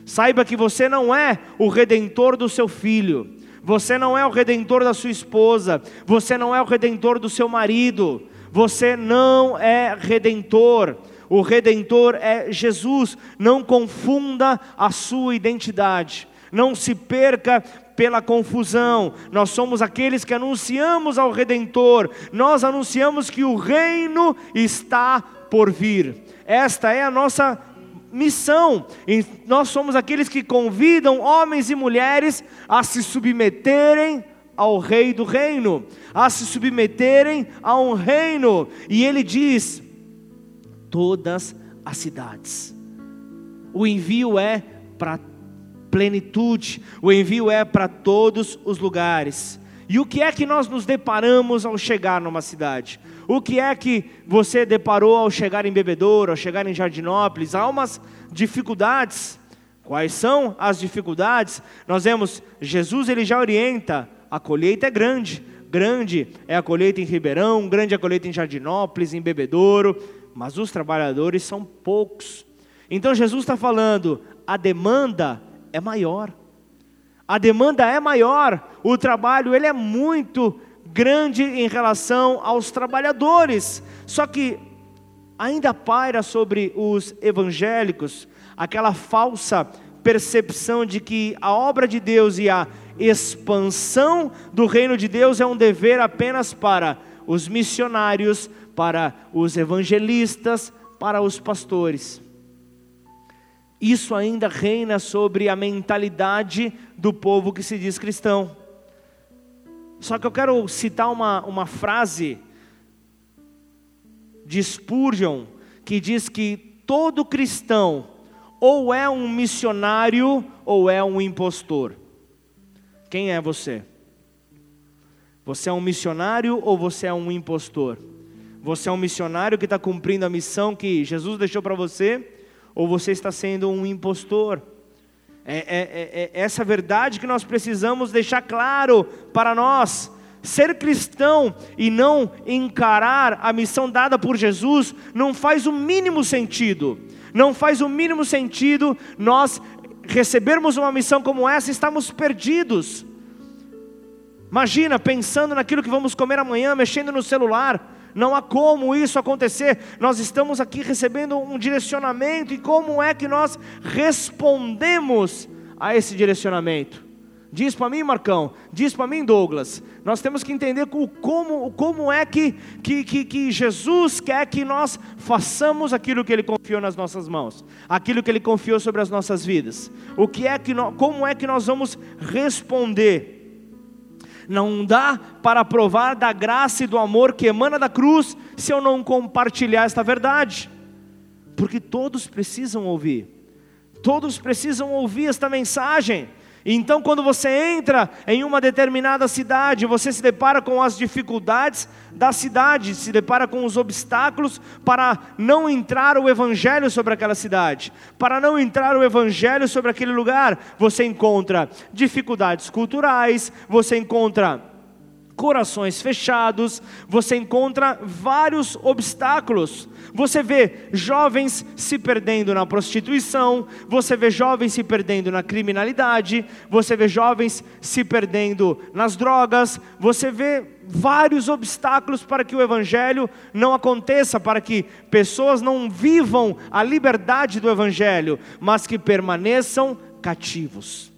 Saiba que você não é o redentor do seu filho. Você não é o redentor da sua esposa. Você não é o redentor do seu marido. Você não é redentor. O redentor é Jesus. Não confunda a sua identidade não se perca pela confusão. Nós somos aqueles que anunciamos ao Redentor, nós anunciamos que o reino está por vir. Esta é a nossa missão. E nós somos aqueles que convidam homens e mulheres a se submeterem ao rei do reino, a se submeterem a um reino. E ele diz: todas as cidades. O envio é para plenitude. O envio é para todos os lugares. E o que é que nós nos deparamos ao chegar numa cidade? O que é que você deparou ao chegar em Bebedouro, ao chegar em Jardinópolis? Há umas dificuldades. Quais são as dificuldades? Nós vemos, Jesus ele já orienta, a colheita é grande. Grande é a colheita em Ribeirão, grande é a colheita em Jardinópolis, em Bebedouro, mas os trabalhadores são poucos. Então Jesus está falando, a demanda é maior. A demanda é maior, o trabalho ele é muito grande em relação aos trabalhadores. Só que ainda paira sobre os evangélicos aquela falsa percepção de que a obra de Deus e a expansão do reino de Deus é um dever apenas para os missionários, para os evangelistas, para os pastores. Isso ainda reina sobre a mentalidade do povo que se diz cristão. Só que eu quero citar uma, uma frase de Spurgeon, que diz que todo cristão ou é um missionário ou é um impostor. Quem é você? Você é um missionário ou você é um impostor? Você é um missionário que está cumprindo a missão que Jesus deixou para você? Ou você está sendo um impostor? É, é, é, é essa verdade que nós precisamos deixar claro para nós. Ser cristão e não encarar a missão dada por Jesus não faz o mínimo sentido. Não faz o mínimo sentido nós recebermos uma missão como essa e estamos perdidos. Imagina pensando naquilo que vamos comer amanhã, mexendo no celular. Não há como isso acontecer. Nós estamos aqui recebendo um direcionamento e como é que nós respondemos a esse direcionamento? Diz para mim, Marcão, diz para mim, Douglas. Nós temos que entender como, como é que, que, que, que, Jesus quer que nós façamos aquilo que Ele confiou nas nossas mãos, aquilo que Ele confiou sobre as nossas vidas. O que é que nós, como é que nós vamos responder? Não dá para provar da graça e do amor que emana da cruz se eu não compartilhar esta verdade, porque todos precisam ouvir, todos precisam ouvir esta mensagem. Então, quando você entra em uma determinada cidade, você se depara com as dificuldades da cidade, se depara com os obstáculos para não entrar o evangelho sobre aquela cidade, para não entrar o evangelho sobre aquele lugar. Você encontra dificuldades culturais, você encontra corações fechados, você encontra vários obstáculos. Você vê jovens se perdendo na prostituição, você vê jovens se perdendo na criminalidade, você vê jovens se perdendo nas drogas, você vê vários obstáculos para que o evangelho não aconteça, para que pessoas não vivam a liberdade do evangelho, mas que permaneçam cativos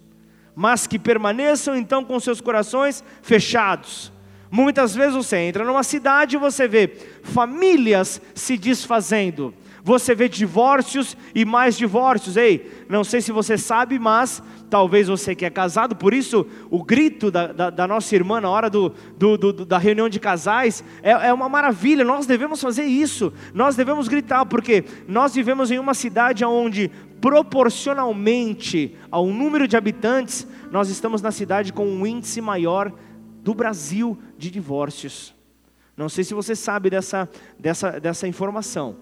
mas que permaneçam então com seus corações fechados. Muitas vezes você entra numa cidade e você vê famílias se desfazendo, você vê divórcios e mais divórcios. Ei, não sei se você sabe, mas talvez você que é casado, por isso o grito da, da, da nossa irmã na hora do, do, do, da reunião de casais é, é uma maravilha. Nós devemos fazer isso, nós devemos gritar, porque nós vivemos em uma cidade onde proporcionalmente ao número de habitantes, nós estamos na cidade com um índice maior do Brasil de divórcios. Não sei se você sabe dessa, dessa, dessa informação,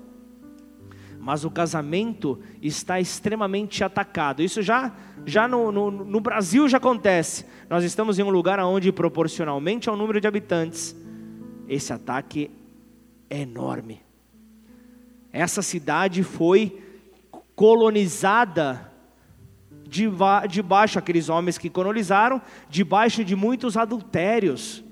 mas o casamento está extremamente atacado. Isso já, já no, no, no Brasil já acontece. Nós estamos em um lugar onde, proporcionalmente ao número de habitantes, esse ataque é enorme. Essa cidade foi colonizada debaixo, aqueles homens que colonizaram, debaixo de muitos adultérios.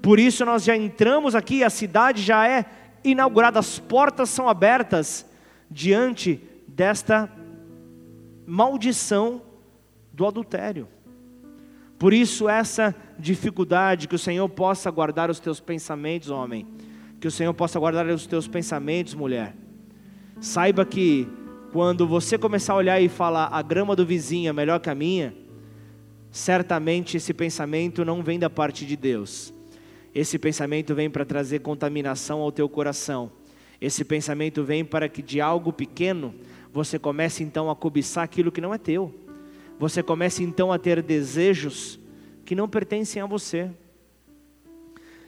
Por isso nós já entramos aqui, a cidade já é inaugurada, as portas são abertas diante desta maldição do adultério. Por isso essa dificuldade, que o Senhor possa guardar os teus pensamentos, homem, que o Senhor possa guardar os teus pensamentos, mulher. Saiba que quando você começar a olhar e falar a grama do vizinho é melhor que a minha, certamente esse pensamento não vem da parte de Deus. Esse pensamento vem para trazer contaminação ao teu coração. Esse pensamento vem para que de algo pequeno você comece então a cobiçar aquilo que não é teu. Você comece então a ter desejos que não pertencem a você.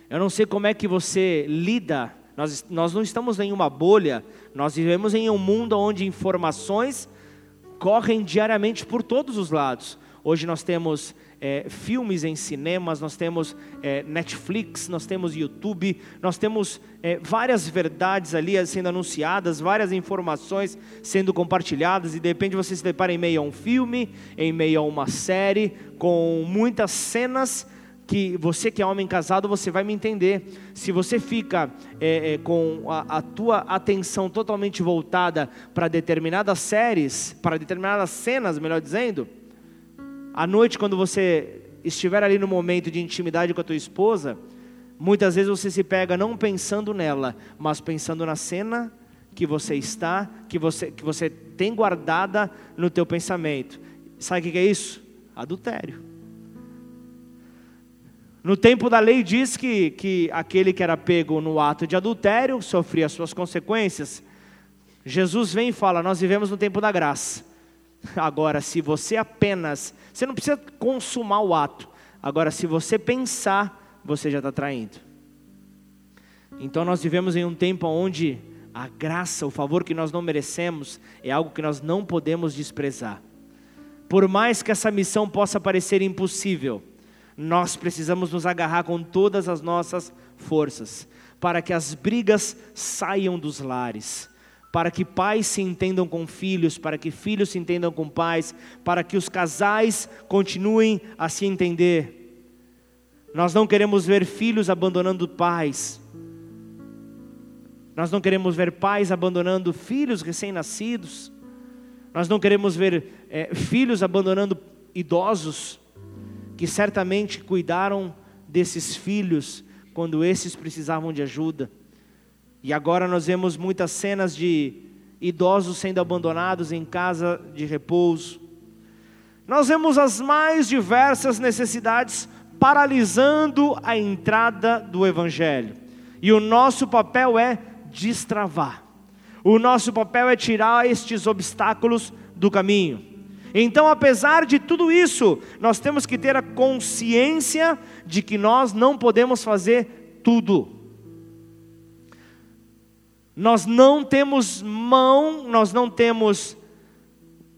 Eu não sei como é que você lida nós, nós não estamos em uma bolha, nós vivemos em um mundo onde informações correm diariamente por todos os lados. Hoje nós temos é, filmes em cinemas, nós temos é, Netflix, nós temos YouTube, nós temos é, várias verdades ali sendo anunciadas, várias informações sendo compartilhadas, e de repente você se depara em meio a um filme, em meio a uma série, com muitas cenas que você que é homem casado, você vai me entender. Se você fica é, é, com a, a, tua atenção totalmente voltada para determinadas séries, para determinadas cenas, melhor dizendo, à noite quando você estiver ali no momento de intimidade com a tua esposa, muitas vezes você se pega não pensando nela, mas pensando na cena que você está, que você, que você tem guardada no teu pensamento. Sabe o que é isso? Adultério. No tempo da lei diz que, que aquele que era pego no ato de adultério sofria as suas consequências. Jesus vem e fala: Nós vivemos no tempo da graça. Agora, se você apenas, você não precisa consumar o ato. Agora, se você pensar, você já está traindo. Então, nós vivemos em um tempo onde a graça, o favor que nós não merecemos, é algo que nós não podemos desprezar. Por mais que essa missão possa parecer impossível, nós precisamos nos agarrar com todas as nossas forças, para que as brigas saiam dos lares, para que pais se entendam com filhos, para que filhos se entendam com pais, para que os casais continuem a se entender. Nós não queremos ver filhos abandonando pais, nós não queremos ver pais abandonando filhos recém-nascidos, nós não queremos ver é, filhos abandonando idosos que certamente cuidaram desses filhos quando esses precisavam de ajuda. E agora nós vemos muitas cenas de idosos sendo abandonados em casa de repouso. Nós vemos as mais diversas necessidades paralisando a entrada do Evangelho. E o nosso papel é destravar. O nosso papel é tirar estes obstáculos do caminho. Então, apesar de tudo isso, nós temos que ter a consciência de que nós não podemos fazer tudo. Nós não temos mão, nós não temos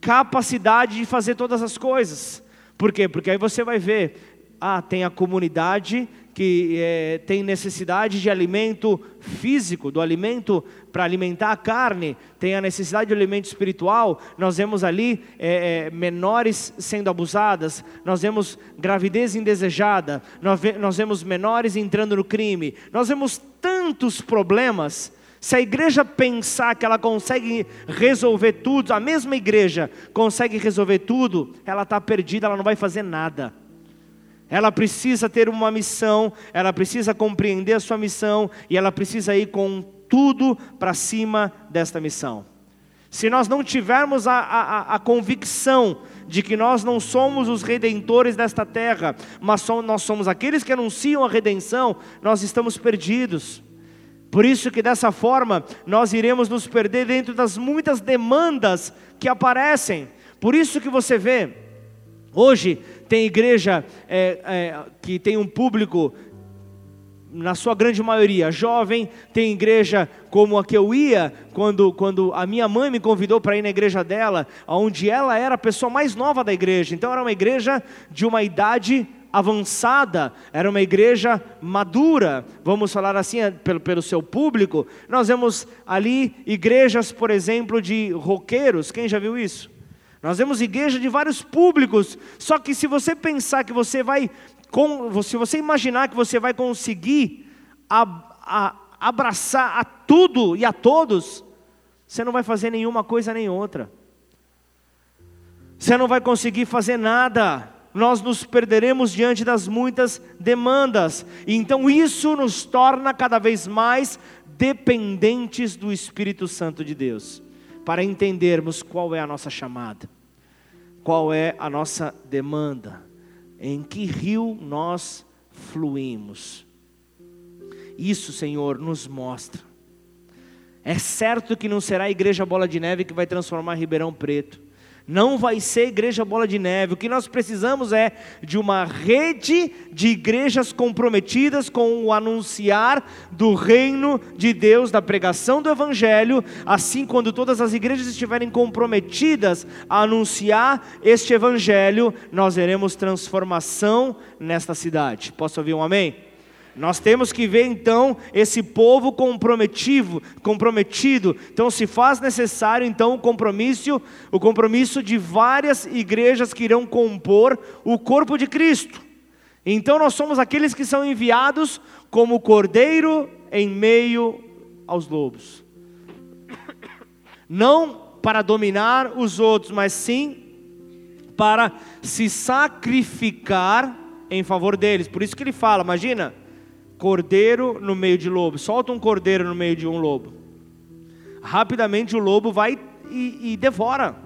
capacidade de fazer todas as coisas. Por quê? Porque aí você vai ver, ah, tem a comunidade que é, tem necessidade de alimento físico, do alimento para alimentar a carne, tem a necessidade de alimento espiritual. Nós vemos ali é, é, menores sendo abusadas, nós vemos gravidez indesejada, nós, ve nós vemos menores entrando no crime, nós vemos tantos problemas. Se a igreja pensar que ela consegue resolver tudo, a mesma igreja consegue resolver tudo, ela está perdida, ela não vai fazer nada. Ela precisa ter uma missão, ela precisa compreender a sua missão e ela precisa ir com tudo para cima desta missão. Se nós não tivermos a, a, a, convicção de que nós não somos os redentores desta terra, mas nós somos aqueles que anunciam a redenção, nós estamos perdidos. Por isso que dessa forma nós iremos nos perder dentro das muitas demandas que aparecem. Por isso que você vê, hoje tem igreja é, é, que tem um público, na sua grande maioria, jovem, tem igreja como a que eu ia, quando, quando a minha mãe me convidou para ir na igreja dela, onde ela era a pessoa mais nova da igreja, então era uma igreja de uma idade avançada, era uma igreja madura, vamos falar assim, é, pelo, pelo seu público. Nós vemos ali igrejas, por exemplo, de roqueiros, quem já viu isso? Nós vemos igreja de vários públicos, só que se você pensar que você vai, se você imaginar que você vai conseguir abraçar a tudo e a todos, você não vai fazer nenhuma coisa nem outra. Você não vai conseguir fazer nada. Nós nos perderemos diante das muitas demandas. E então isso nos torna cada vez mais dependentes do Espírito Santo de Deus, para entendermos qual é a nossa chamada qual é a nossa demanda, em que rio nós fluímos. Isso, Senhor, nos mostra. É certo que não será a igreja Bola de Neve que vai transformar Ribeirão Preto. Não vai ser igreja bola de neve. O que nós precisamos é de uma rede de igrejas comprometidas com o anunciar do reino de Deus, da pregação do evangelho. Assim, quando todas as igrejas estiverem comprometidas a anunciar este evangelho, nós veremos transformação nesta cidade. Posso ouvir um amém? Nós temos que ver então esse povo comprometido, comprometido. Então se faz necessário então o compromisso, o compromisso de várias igrejas que irão compor o corpo de Cristo. Então nós somos aqueles que são enviados como cordeiro em meio aos lobos. Não para dominar os outros, mas sim para se sacrificar em favor deles. Por isso que ele fala, imagina, cordeiro no meio de lobo. Solta um cordeiro no meio de um lobo. Rapidamente o lobo vai e, e devora.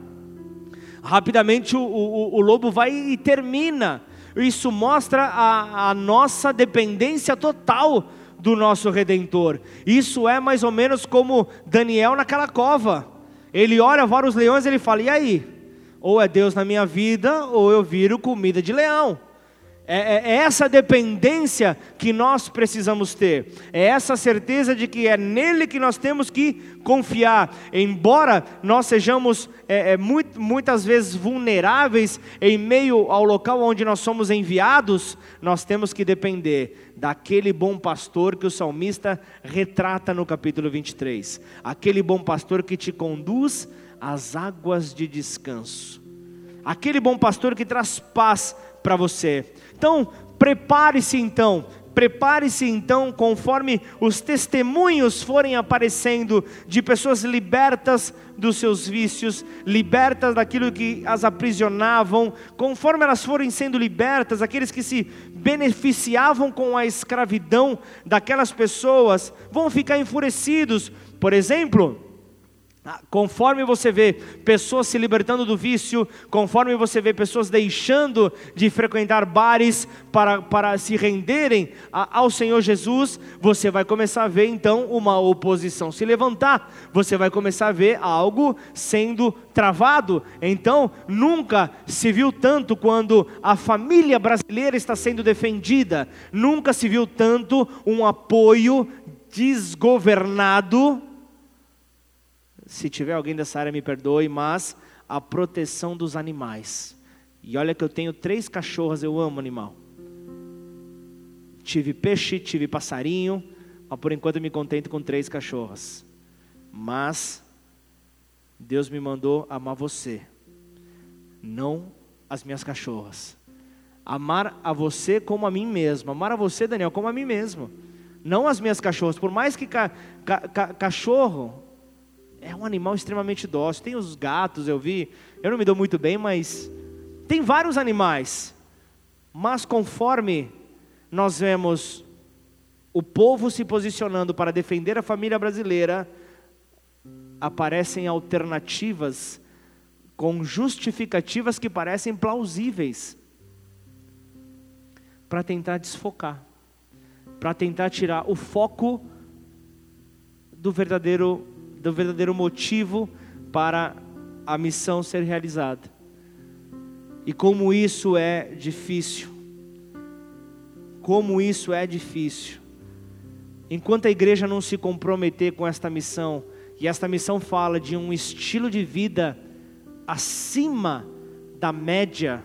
Rapidamente o, o, o, lobo vai e termina. Isso mostra a, a nossa dependência total do nosso Redentor. Isso é mais ou menos como Daniel naquela cova. Ele olha vários leões e ele fala: e aí? Ou é Deus na minha vida, ou eu viro comida de leão. É, é, é, essa dependência que nós precisamos ter, é essa certeza de que é nele que nós temos que confiar. Embora nós sejamos é, é, muito, muitas vezes vulneráveis em meio ao local onde nós somos enviados, nós temos que depender daquele bom pastor que o salmista retrata no capítulo 23. Aquele bom pastor que te conduz às águas de descanso. Aquele bom pastor que traz paz para você. Então, prepare-se então, prepare-se então, conforme os testemunhos forem aparecendo de pessoas libertas dos seus vícios, libertas daquilo que as aprisionavam, conforme elas forem sendo libertas, aqueles que se beneficiavam com a escravidão daquelas pessoas vão ficar enfurecidos. Por exemplo, conforme você vê pessoas se libertando do vício, conforme você vê pessoas deixando de frequentar bares para, para se renderem ao Senhor Jesus, você vai começar a ver então uma oposição se levantar, você vai começar a ver algo sendo travado. Então, nunca se viu tanto quando a família brasileira está sendo defendida, nunca se viu tanto um apoio desgovernado se tiver alguém dessa área, me perdoe, mas a proteção dos animais. E olha que eu tenho três cachorras, eu amo animal. Tive peixe, tive passarinho, mas por enquanto eu me contento com três cachorras. Mas Deus me mandou amar você, não as minhas cachorras. Amar a você como a mim mesmo. Amar a você, Daniel, como a mim mesmo. Não as minhas cachorras. Por mais que ca, ca, ca, cachorro é um animal extremamente dócil. Tem os gatos, eu vi. Eu não me dou muito bem, mas tem vários animais. Mas conforme nós vemos o povo se posicionando para defender a família brasileira, aparecem alternativas com justificativas que parecem plausíveis para tentar desfocar, para tentar tirar o foco do verdadeiro do verdadeiro motivo para a missão ser realizada. E como isso é difícil. Como isso é difícil. Enquanto a igreja não se comprometer com esta missão, e esta missão fala de um estilo de vida acima da média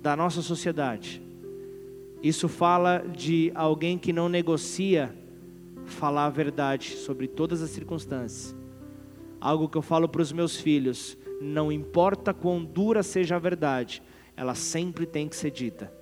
da nossa sociedade. Isso fala de alguém que não negocia falar a verdade sobre todas as circunstâncias. Algo que eu falo para os meus filhos: não importa quão dura seja a verdade, ela sempre tem que ser dita.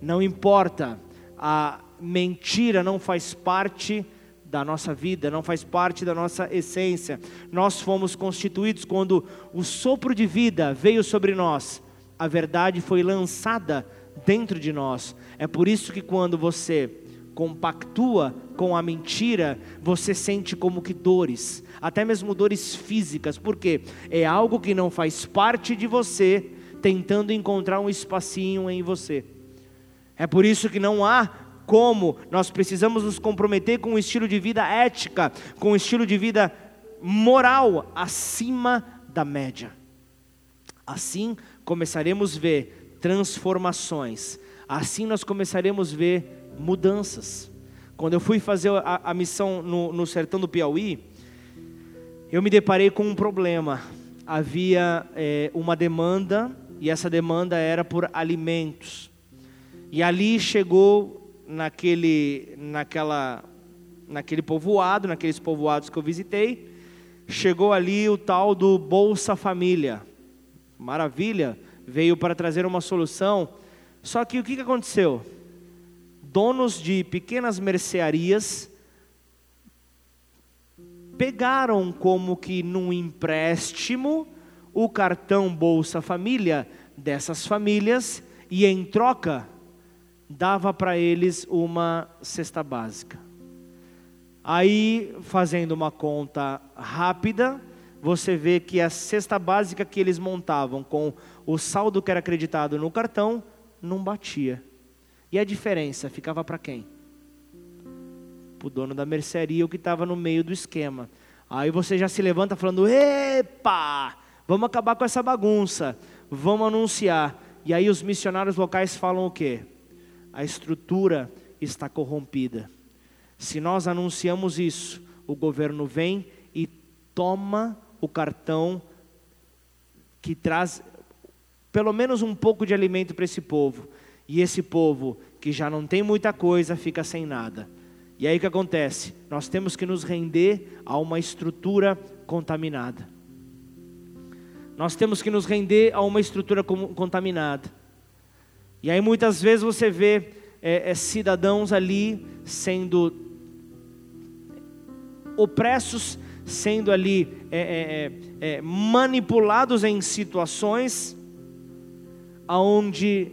Não importa, a mentira não faz parte da nossa vida, não faz parte da nossa essência. Nós fomos constituídos quando o sopro de vida veio sobre nós, a verdade foi lançada dentro de nós. É por isso que quando você compactua com a mentira, você sente como que dores, até mesmo dores físicas, porque é algo que não faz parte de você, tentando encontrar um espacinho em você. É por isso que não há como nós precisamos nos comprometer com um estilo de vida ética, com um estilo de vida moral acima da média. Assim começaremos a ver transformações, assim nós começaremos a ver mudanças. Quando eu fui fazer a, a missão no, no sertão do Piauí, eu me deparei com um problema. Havia é, uma demanda, e essa demanda era por alimentos. E ali chegou naquele, naquela, naquele povoado, naqueles povoados que eu visitei, chegou ali o tal do Bolsa Família. Maravilha, veio para trazer uma solução. Só que o que aconteceu? Donos de pequenas mercearias pegaram como que num empréstimo o cartão Bolsa Família dessas famílias e em troca dava para eles uma cesta básica. Aí, fazendo uma conta rápida, você vê que a cesta básica que eles montavam com o saldo que era acreditado no cartão não batia. E a diferença ficava para quem? Para o dono da mercearia, o que estava no meio do esquema. Aí você já se levanta falando: epa, vamos acabar com essa bagunça, vamos anunciar. E aí os missionários locais falam o quê? A estrutura está corrompida. Se nós anunciamos isso, o governo vem e toma o cartão que traz pelo menos um pouco de alimento para esse povo. E esse povo que já não tem muita coisa fica sem nada. E aí o que acontece? Nós temos que nos render a uma estrutura contaminada. Nós temos que nos render a uma estrutura contaminada. E aí muitas vezes você vê é, é, cidadãos ali sendo opressos, sendo ali é, é, é, é manipulados em situações aonde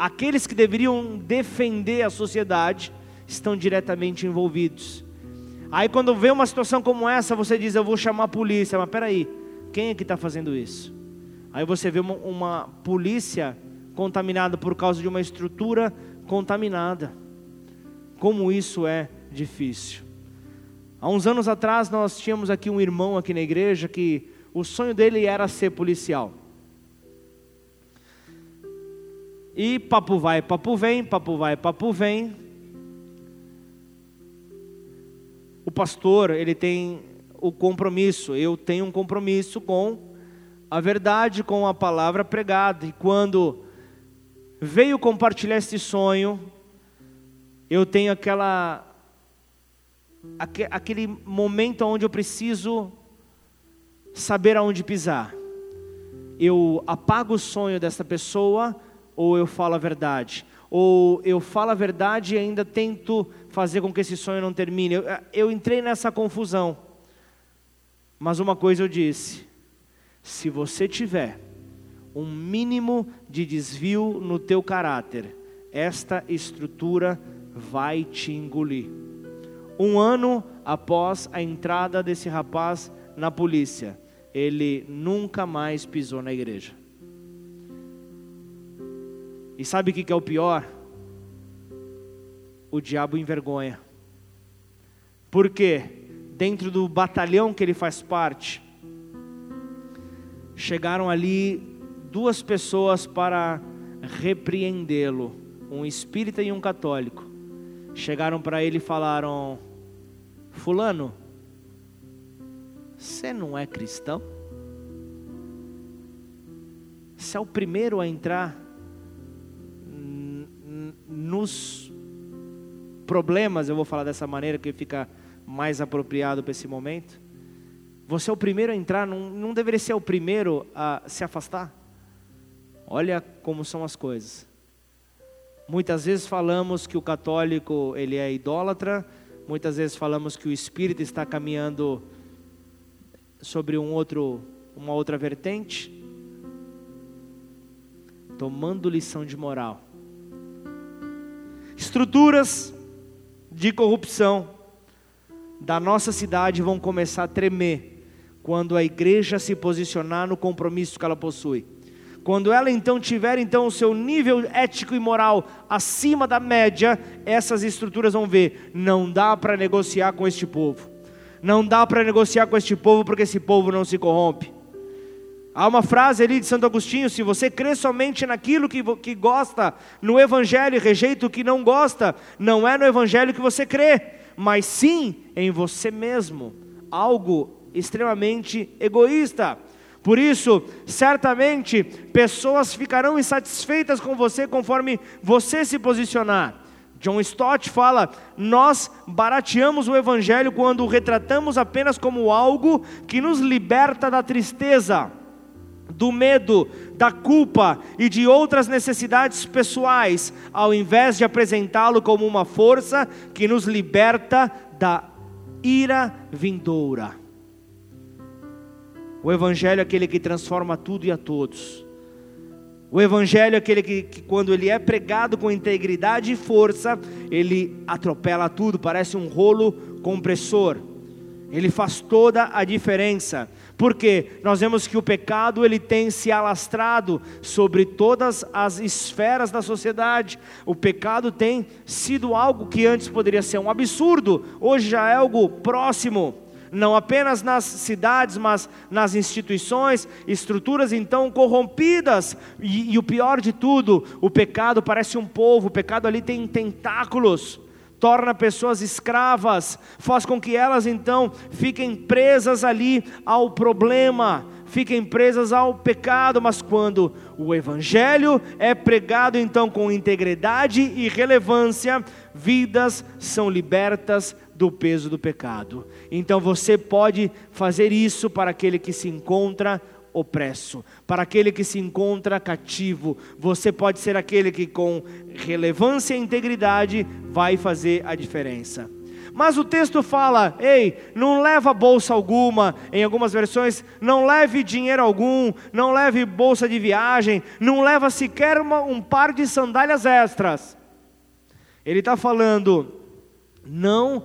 aqueles que deveriam defender a sociedade estão diretamente envolvidos. Aí quando vê uma situação como essa, você diz: Eu vou chamar a polícia. Mas peraí, quem é que está fazendo isso? Aí você vê uma, uma polícia contaminada por causa de uma estrutura contaminada. Como isso é difícil. Há uns anos atrás nós tínhamos aqui um irmão aqui na igreja que o sonho dele era ser policial. E papo vai, papo vem, papo vai, papo vem. O pastor, ele tem o compromisso, eu tenho um compromisso com a verdade, com a palavra pregada. E quando veio compartilhar esse sonho, eu tenho aquela aquele momento onde eu preciso saber aonde pisar. Eu apago o sonho dessa pessoa ou eu falo a verdade? Ou eu falo a verdade e ainda tento fazer com que esse sonho não termine? Eu, eu entrei nessa confusão. Mas uma coisa eu disse: se você tiver um mínimo de desvio no teu caráter, esta estrutura vai te engolir. Um ano após a entrada desse rapaz na polícia, ele nunca mais pisou na igreja. E sabe o que é o pior? O diabo envergonha. Porque dentro do batalhão que ele faz parte, chegaram ali duas pessoas para repreendê-lo, um espírita e um católico. Chegaram para ele e falaram: Fulano, você não é cristão? Você é o primeiro a entrar nos problemas, eu vou falar dessa maneira que fica mais apropriado para esse momento. Você é o primeiro a entrar, não, não deveria ser o primeiro a se afastar? Olha como são as coisas. Muitas vezes falamos que o católico ele é idólatra, muitas vezes falamos que o espírito está caminhando sobre um outro, uma outra vertente, tomando lição de moral estruturas de corrupção da nossa cidade vão começar a tremer quando a igreja se posicionar no compromisso que ela possui. Quando ela então tiver então o seu nível ético e moral acima da média, essas estruturas vão ver, não dá para negociar com este povo. Não dá para negociar com este povo porque esse povo não se corrompe. Há uma frase ali de Santo Agostinho: se você crê somente naquilo que, que gosta no Evangelho e rejeita o que não gosta, não é no Evangelho que você crê, mas sim em você mesmo. Algo extremamente egoísta. Por isso, certamente, pessoas ficarão insatisfeitas com você conforme você se posicionar. John Stott fala: nós barateamos o Evangelho quando o retratamos apenas como algo que nos liberta da tristeza, do medo, da culpa e de outras necessidades pessoais, ao invés de apresentá-lo como uma força que nos liberta da ira vindoura. O Evangelho é aquele que transforma tudo e a todos. O Evangelho é aquele que, que, quando ele é pregado com integridade e força, ele atropela tudo, parece um rolo compressor. Ele faz toda a diferença. Porque nós vemos que o pecado ele tem se alastrado sobre todas as esferas da sociedade. O pecado tem sido algo que antes poderia ser um absurdo, hoje já é algo próximo não apenas nas cidades, mas nas instituições, estruturas então corrompidas. E, e, o pior de tudo, o pecado parece um povo, o pecado ali tem tentáculos, torna pessoas escravas, faz com que elas então fiquem presas ali ao problema, fiquem presas ao pecado, mas quando o Evangelho é pregado então com integridade e relevância, vidas são libertas do peso do pecado. Então você pode fazer isso para aquele que se encontra opresso, para aquele que se encontra cativo. Você pode ser aquele que, com relevância e integridade, vai fazer a diferença. Mas o texto fala: ei, não leva bolsa alguma, em algumas versões, não leve dinheiro algum, não leve bolsa de viagem, não leva sequer uma, um par de sandálias extras. Ele está falando, não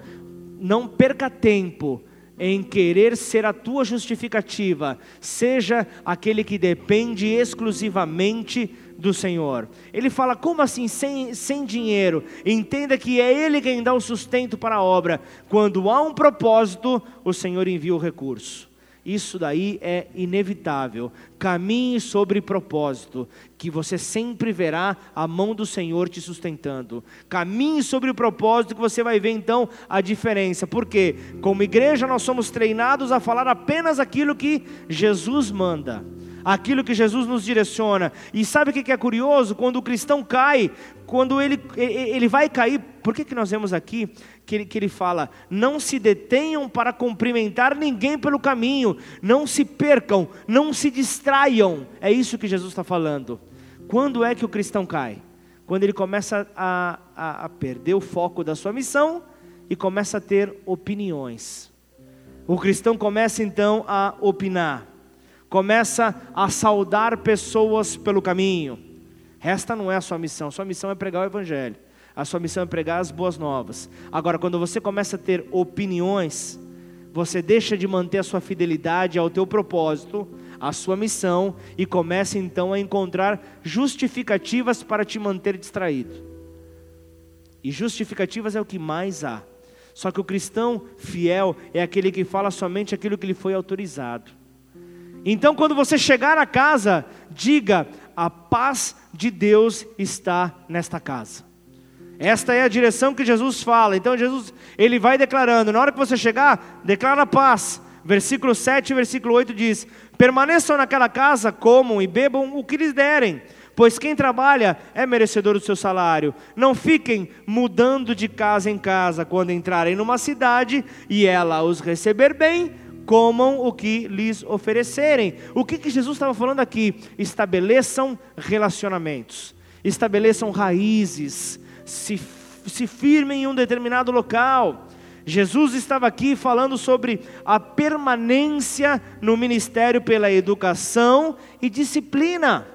não perca tempo em querer ser a tua justificativa, seja aquele que depende exclusivamente do Senhor. Ele fala, como assim, sem, sem dinheiro? Entenda que é Ele quem dá o sustento para a obra. Quando há um propósito, o Senhor envia o recurso. Isso daí é inevitável. Caminhe sobre propósito, que você sempre verá a mão do Senhor te sustentando. Caminhe sobre o propósito, que você vai ver então a diferença. Porque, como igreja, nós somos treinados a falar apenas aquilo que Jesus manda aquilo que Jesus nos direciona. E sabe o que é curioso? Quando o cristão cai, quando ele, ele vai cair, por que, que nós vemos aqui que ele, que ele fala: não se detenham para cumprimentar ninguém pelo caminho, não se percam, não se distraiam. É isso que Jesus está falando. Quando é que o cristão cai? Quando ele começa a, a, a perder o foco da sua missão e começa a ter opiniões. O cristão começa então a opinar começa a saudar pessoas pelo caminho. Esta não é a sua missão, sua missão é pregar o Evangelho, a sua missão é pregar as boas novas. Agora, quando você começa a ter opiniões, você deixa de manter a sua fidelidade ao teu propósito, à sua missão, e começa então a encontrar justificativas para te manter distraído. E justificativas é o que mais há. Só que o cristão fiel é aquele que fala somente aquilo que lhe foi autorizado. Então, quando você chegar a casa, diga: a paz de Deus está nesta casa. Esta é a direção que Jesus fala. Então, Jesus, ele vai declarando: na hora que você chegar, declara paz. Versículo 7 e versículo 8 diz: Permaneçam naquela casa, comam e bebam o que lhes derem, pois quem trabalha é merecedor do seu salário. Não fiquem mudando de casa em casa quando entrarem numa cidade e ela os receber bem comam o que lhes oferecerem. O que, que Jesus estava falando aqui? Estabeleçam relacionamentos, estabeleçam raízes, se, se firmem em um determinado local. Jesus estava aqui falando sobre a permanência no ministério pela educação e disciplina.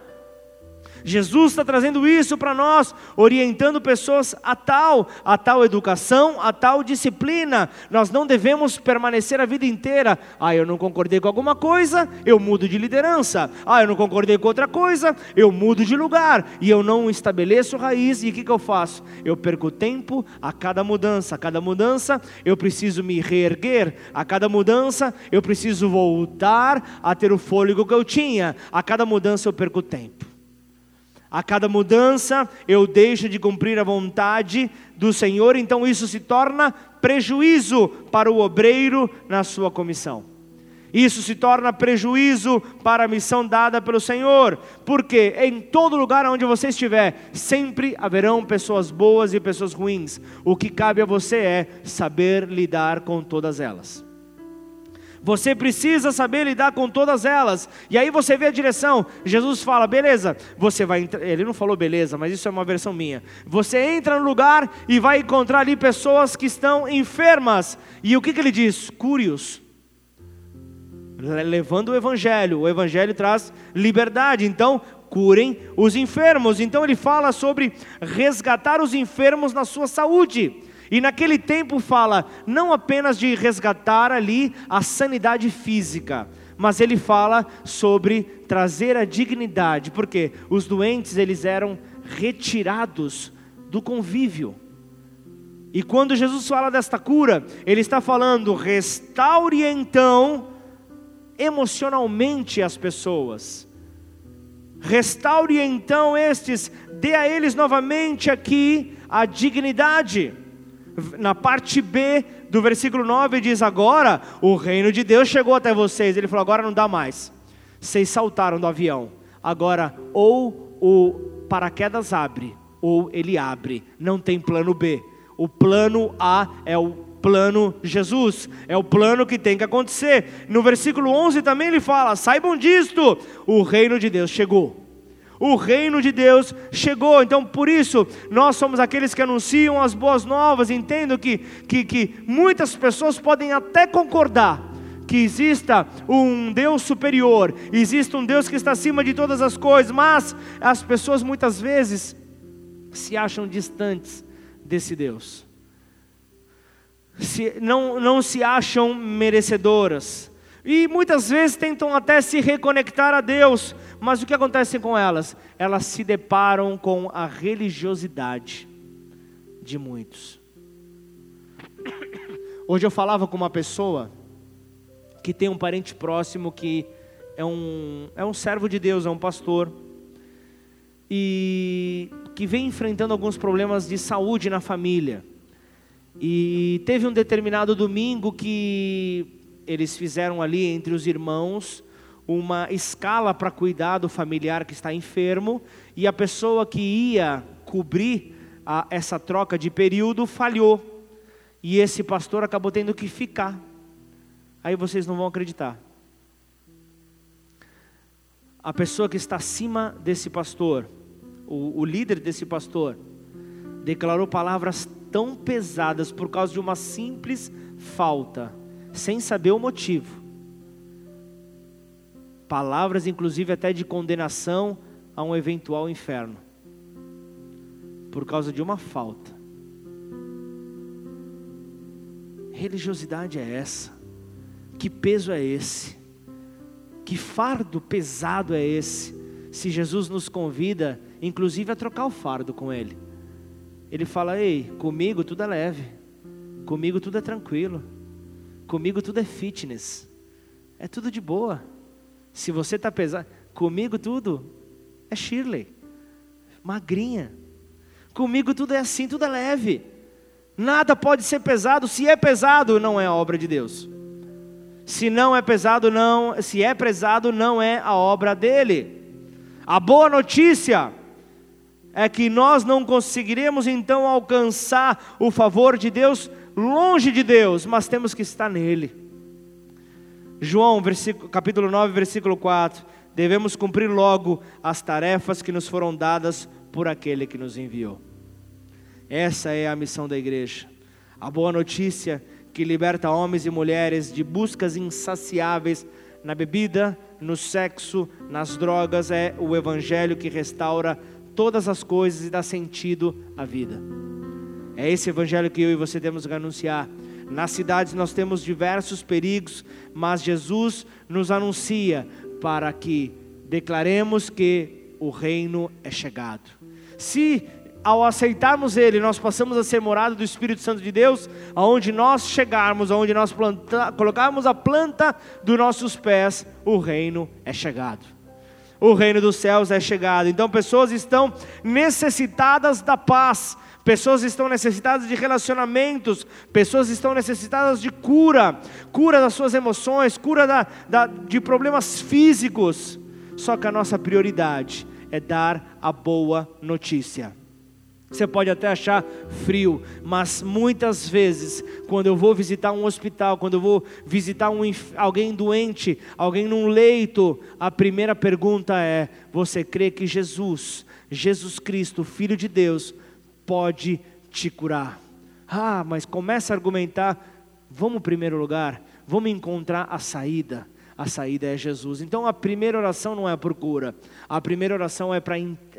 Jesus está trazendo isso para nós, orientando pessoas a tal, a tal educação, a tal disciplina. Nós não devemos permanecer a vida inteira. Ah, eu não concordei com alguma coisa, eu mudo de liderança. Ah, eu não concordei com outra coisa, eu mudo de lugar. E eu não estabeleço raiz. E o que, que eu faço? Eu perco tempo a cada mudança. A cada mudança eu preciso me reerguer. A cada mudança eu preciso voltar a ter o fôlego que eu tinha. A cada mudança eu perco tempo. A cada mudança eu deixo de cumprir a vontade do Senhor, então isso se torna prejuízo para o obreiro na sua comissão. Isso se torna prejuízo para a missão dada pelo Senhor, porque em todo lugar onde você estiver, sempre haverão pessoas boas e pessoas ruins. O que cabe a você é saber lidar com todas elas. Você precisa saber lidar com todas elas. E aí você vê a direção. Jesus fala: beleza, você vai. Ele não falou beleza, mas isso é uma versão minha. Você entra no lugar e vai encontrar ali pessoas que estão enfermas. E o que, que ele diz? Cúrios. Levando o evangelho. O evangelho traz liberdade. Então, curem os enfermos. Então ele fala sobre resgatar os enfermos na sua saúde. E naquele tempo fala não apenas de resgatar ali a sanidade física, mas ele fala sobre trazer a dignidade, porque os doentes eles eram retirados do convívio. E quando Jesus fala desta cura, ele está falando restaure então emocionalmente as pessoas. Restaure então estes, dê a eles novamente aqui a dignidade na parte B do versículo 9 diz: Agora o reino de Deus chegou até vocês. Ele falou: Agora não dá mais. Vocês saltaram do avião. Agora, ou o paraquedas abre, ou ele abre. Não tem plano B. O plano A é o plano Jesus, é o plano que tem que acontecer. No versículo 11 também ele fala: Saibam disto, o reino de Deus chegou o reino de Deus chegou. Então, por isso, nós somos aqueles que anunciam as boas novas. Entendo que, que, que muitas pessoas podem até concordar que exista um Deus superior, existe um Deus que está acima de todas as coisas, mas as pessoas muitas vezes se acham distantes desse Deus. Se, não, não se acham merecedoras e muitas vezes tentam até se reconectar a Deus, mas o que acontece com elas? Elas se deparam com a religiosidade de muitos. Hoje eu falava com uma pessoa que tem um parente próximo que é um, é um servo de Deus, é um pastor, e que vem enfrentando alguns problemas de saúde na família. E teve um determinado domingo que eles fizeram ali entre os irmãos uma escala para cuidar do familiar que está enfermo, e a pessoa que ia cobrir a, essa troca de período falhou, e esse pastor acabou tendo que ficar. Aí vocês não vão acreditar. A pessoa que está acima desse pastor, o, o líder desse pastor, declarou palavras tão pesadas por causa de uma simples falta sem saber o motivo. Palavras, inclusive, até de condenação a um eventual inferno, por causa de uma falta. Religiosidade é essa? Que peso é esse? Que fardo pesado é esse? Se Jesus nos convida, inclusive, a trocar o fardo com Ele. Ele fala: Ei, comigo tudo é leve, comigo tudo é tranquilo. Comigo tudo é fitness. É tudo de boa. Se você está pesado, comigo tudo é Shirley. Magrinha. Comigo tudo é assim, tudo é leve. Nada pode ser pesado. Se é pesado, não é a obra de Deus. Se não é pesado, não, se é pesado, não é a obra dele. A boa notícia é que nós não conseguiremos então alcançar o favor de Deus longe de Deus, mas temos que estar nele. João, capítulo 9, versículo 4. Devemos cumprir logo as tarefas que nos foram dadas por aquele que nos enviou. Essa é a missão da igreja. A boa notícia que liberta homens e mulheres de buscas insaciáveis na bebida, no sexo, nas drogas, é o Evangelho que restaura todas as coisas e dá sentido à vida. É esse Evangelho que eu e você temos que anunciar. Nas cidades nós temos diversos perigos, mas Jesus nos anuncia para que declaremos que o reino é chegado. Se ao aceitarmos Ele, nós passamos a ser morada do Espírito Santo de Deus, aonde nós chegarmos, aonde nós planta, colocarmos a planta dos nossos pés, o reino é chegado. O reino dos céus é chegado. Então, pessoas estão necessitadas da paz, pessoas estão necessitadas de relacionamentos, pessoas estão necessitadas de cura, cura das suas emoções, cura da, da, de problemas físicos. Só que a nossa prioridade é dar a boa notícia. Você pode até achar frio, mas muitas vezes, quando eu vou visitar um hospital, quando eu vou visitar um, alguém doente, alguém num leito, a primeira pergunta é: Você crê que Jesus, Jesus Cristo, Filho de Deus, pode te curar? Ah, mas começa a argumentar. Vamos, primeiro lugar, vamos encontrar a saída a saída é Jesus. Então a primeira oração não é por cura, a primeira oração é para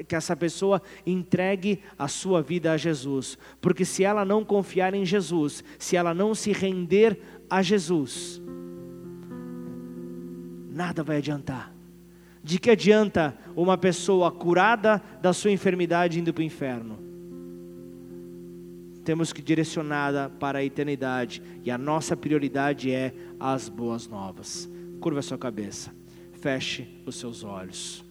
que essa pessoa entregue a sua vida a Jesus, porque se ela não confiar em Jesus, se ela não se render a Jesus, nada vai adiantar. De que adianta uma pessoa curada da sua enfermidade indo para o inferno? Temos que direcioná-la para a eternidade e a nossa prioridade é as boas novas. Curva a sua cabeça, feche os seus olhos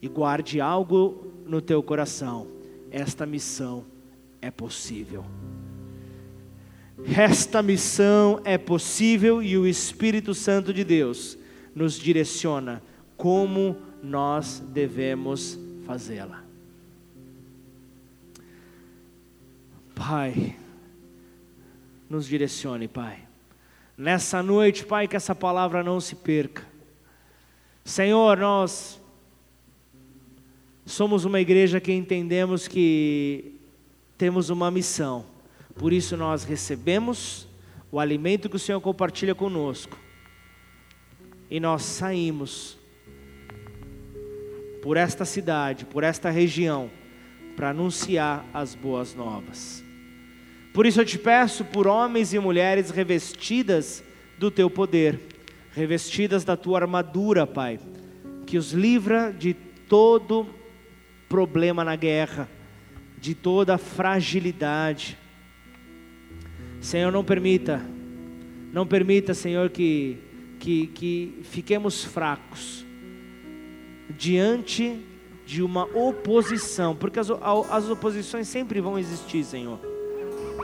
e guarde algo no teu coração. Esta missão é possível. Esta missão é possível e o Espírito Santo de Deus nos direciona como nós devemos fazê-la. Pai, nos direcione, Pai. Nessa noite, Pai, que essa palavra não se perca. Senhor, nós somos uma igreja que entendemos que temos uma missão. Por isso nós recebemos o alimento que o Senhor compartilha conosco. E nós saímos por esta cidade, por esta região, para anunciar as boas novas. Por isso eu te peço por homens e mulheres revestidas do teu poder, revestidas da tua armadura, Pai, que os livra de todo problema na guerra, de toda fragilidade. Senhor, não permita, não permita, Senhor, que, que, que fiquemos fracos diante de uma oposição, porque as, as oposições sempre vão existir, Senhor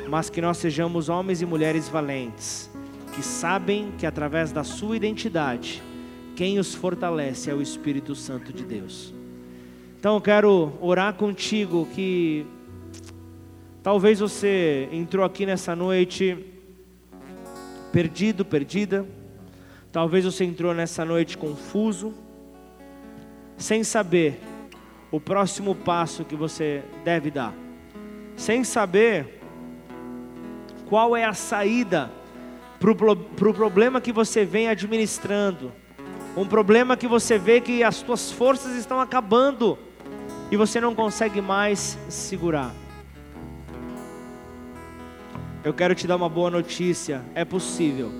mas que nós sejamos homens e mulheres valentes, que sabem que através da sua identidade, quem os fortalece é o Espírito Santo de Deus. Então eu quero orar contigo que talvez você entrou aqui nessa noite perdido, perdida. Talvez você entrou nessa noite confuso, sem saber o próximo passo que você deve dar, sem saber qual é a saída para o problema que você vem administrando. Um problema que você vê que as suas forças estão acabando e você não consegue mais segurar. Eu quero te dar uma boa notícia: é possível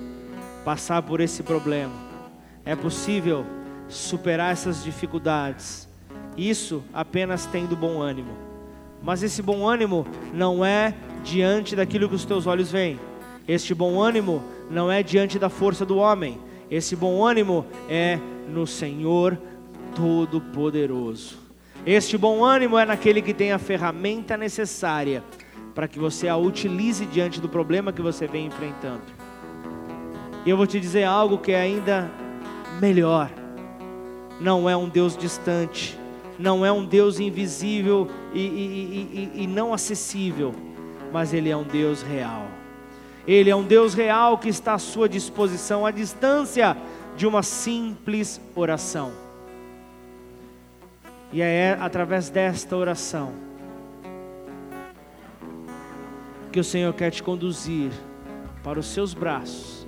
passar por esse problema, é possível superar essas dificuldades. Isso apenas tendo bom ânimo. Mas esse bom ânimo não é diante daquilo que os teus olhos veem. Este bom ânimo não é diante da força do homem. Esse bom ânimo é no Senhor Todo-Poderoso. Este bom ânimo é naquele que tem a ferramenta necessária para que você a utilize diante do problema que você vem enfrentando. E eu vou te dizer algo que é ainda melhor. Não é um Deus distante, não é um Deus invisível e, e, e, e não acessível mas Ele é um Deus real. Ele é um Deus real que está à sua disposição, à distância de uma simples oração. E é através desta oração que o Senhor quer te conduzir para os seus braços.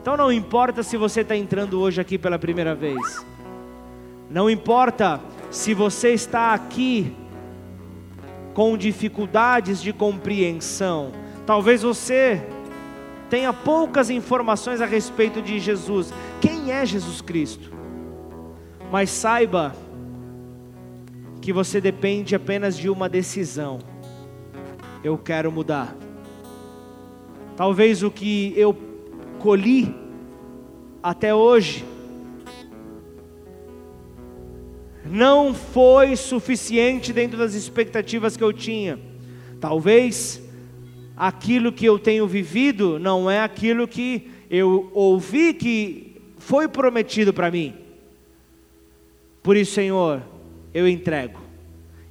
Então não importa se você está entrando hoje aqui pela primeira vez, Não importa se você está aqui com dificuldades de compreensão, talvez você tenha poucas informações a respeito de Jesus. Quem é Jesus Cristo? Mas saiba que você depende apenas de uma decisão. Eu quero mudar. Talvez o que eu colhi até hoje não foi suficiente dentro das expectativas que eu tinha. Talvez aquilo que eu tenho vivido não é aquilo que eu ouvi que foi prometido para mim. Por isso, Senhor, eu entrego,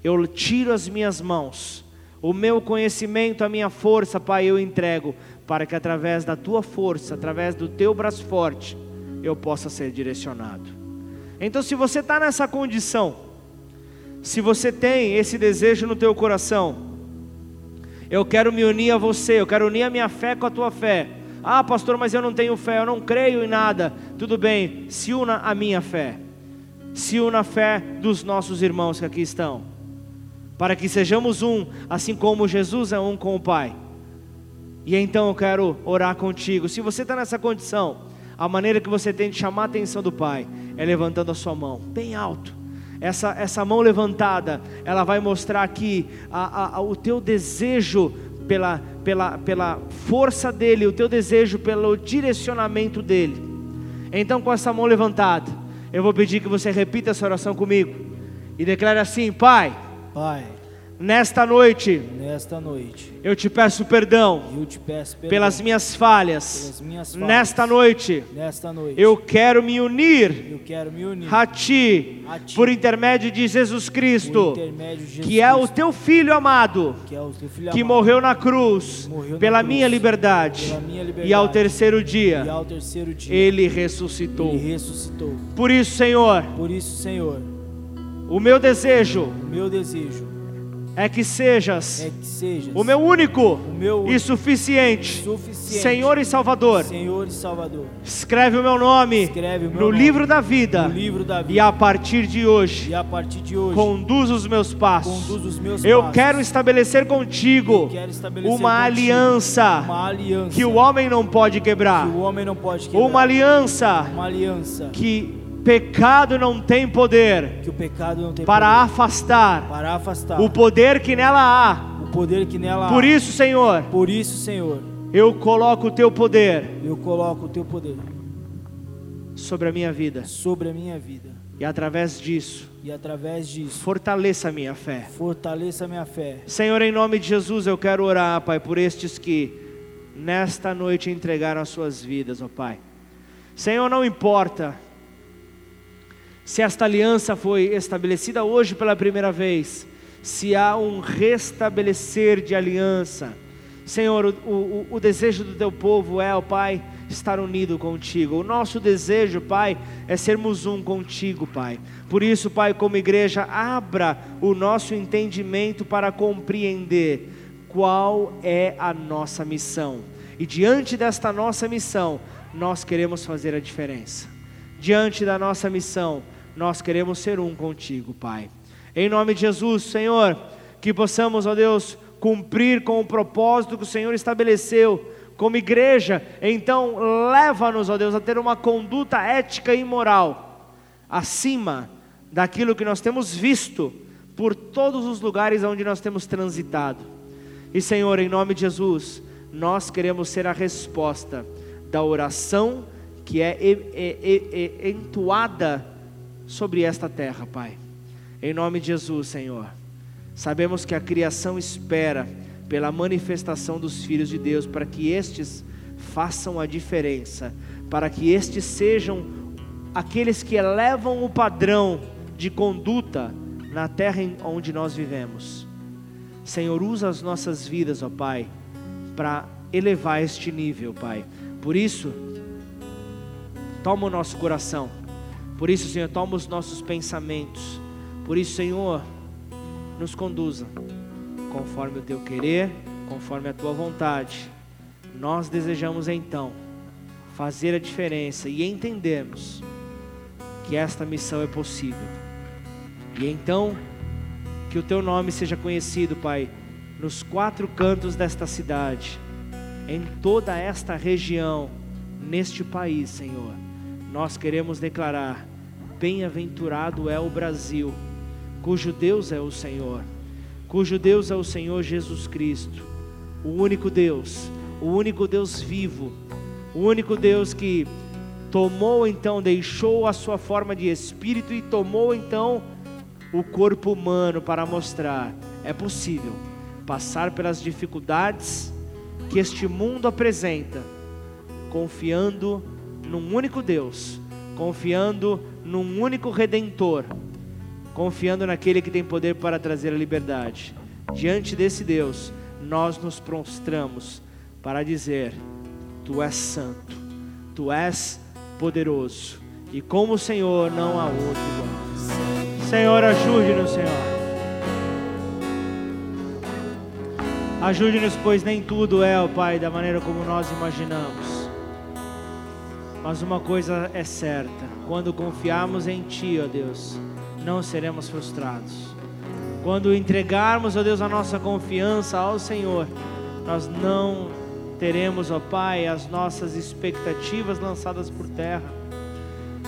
eu tiro as minhas mãos, o meu conhecimento, a minha força, Pai, eu entrego, para que através da tua força, através do teu braço forte, eu possa ser direcionado. Então, se você está nessa condição, se você tem esse desejo no teu coração, eu quero me unir a você, eu quero unir a minha fé com a tua fé. Ah, pastor, mas eu não tenho fé, eu não creio em nada. Tudo bem, se una a minha fé, se una a fé dos nossos irmãos que aqui estão, para que sejamos um, assim como Jesus é um com o Pai. E então eu quero orar contigo. Se você está nessa condição, a maneira que você tem de chamar a atenção do Pai é levantando a sua mão bem alto. Essa, essa mão levantada, ela vai mostrar aqui a, a, o teu desejo pela, pela, pela força dele, o teu desejo pelo direcionamento dele. Então, com essa mão levantada, eu vou pedir que você repita essa oração comigo e declare assim: Pai, Pai Nesta noite, nesta noite, eu te peço perdão, te peço perdão pelas minhas falhas. pelas minhas falhas. Nesta noite, Nesta noite, eu quero me unir quero me unir a ti, A ti. por intermédio de Jesus Cristo, intermédio de Jesus que é o Cristo, teu filho amado, que é o teu filho que amado, morreu na cruz morreu na pela cruz, minha liberdade, pela minha liberdade, e ao terceiro dia ao terceiro dia ele ressuscitou. ele ressuscitou. Por isso, Senhor, Por isso, Senhor, o meu desejo o meu desejo é que sejas é que sejas o meu único o meu e suficiente suficiente Senhor e Salvador. Senhor e Salvador. Escreve o meu nome o meu no nome livro da vida no livro da vida. e a partir de hoje partir de hoje, conduz os meus passos. os meus Eu passos. quero estabelecer contigo estabelecer uma contigo aliança uma aliança que o homem não pode quebrar, que não pode quebrar. uma aliança uma aliança que pecado não tem poder que o pecado não tem para poder afastar para afastar o poder que nela há. o poder que nela Por há. isso, Senhor, Por isso, Senhor, eu coloco o teu poder o teu poder sobre a minha vida sobre a minha vida e através disso e através disso fortaleça a minha fé. fortaleça a minha fé. Senhor, em nome de Jesus, eu quero orar, Pai, por estes que nesta noite entregaram as suas vidas, ó Pai. Senhor, não importa se esta aliança foi estabelecida hoje pela primeira vez, se há um restabelecer de aliança. Senhor, o, o, o desejo do teu povo é, ó Pai, estar unido contigo. O nosso desejo, Pai, é sermos um contigo, Pai. Por isso, Pai, como igreja, abra o nosso entendimento para compreender qual é a nossa missão. E diante desta nossa missão, nós queremos fazer a diferença. Diante da nossa missão, nós queremos ser um contigo, Pai. Em nome de Jesus, Senhor, que possamos, ó Deus, cumprir com o propósito que o Senhor estabeleceu como igreja. Então, leva-nos, ó Deus, a ter uma conduta ética e moral acima daquilo que nós temos visto por todos os lugares onde nós temos transitado. E, Senhor, em nome de Jesus, nós queremos ser a resposta da oração que é e- e- e- entoada sobre esta terra, Pai. Em nome de Jesus, Senhor. Sabemos que a criação espera pela manifestação dos filhos de Deus, para que estes façam a diferença, para que estes sejam aqueles que elevam o padrão de conduta na terra onde nós vivemos. Senhor, usa as nossas vidas, ó Pai, para elevar este nível, Pai. Por isso, toma o nosso coração. Por isso, Senhor, toma os nossos pensamentos. Por isso, Senhor, nos conduza conforme o teu querer, conforme a tua vontade. Nós desejamos então fazer a diferença e entendemos que esta missão é possível. E então, que o teu nome seja conhecido, Pai, nos quatro cantos desta cidade, em toda esta região, neste país, Senhor. Nós queremos declarar: bem-aventurado é o Brasil, cujo Deus é o Senhor, cujo Deus é o Senhor Jesus Cristo, o único Deus, o único Deus vivo, o único Deus que tomou então, deixou a sua forma de espírito e tomou então o corpo humano para mostrar: é possível passar pelas dificuldades que este mundo apresenta, confiando num único Deus, confiando num único redentor, confiando naquele que tem poder para trazer a liberdade. Diante desse Deus, nós nos prostramos para dizer: Tu és santo, Tu és poderoso, e como o Senhor não há outro igual. Senhor, ajude-nos, Senhor. Ajude-nos, pois nem tudo é, ó Pai, da maneira como nós imaginamos. Mas uma coisa é certa: quando confiarmos em Ti, ó Deus, não seremos frustrados. Quando entregarmos, ó Deus, a nossa confiança ao Senhor, nós não teremos, ó Pai, as nossas expectativas lançadas por terra.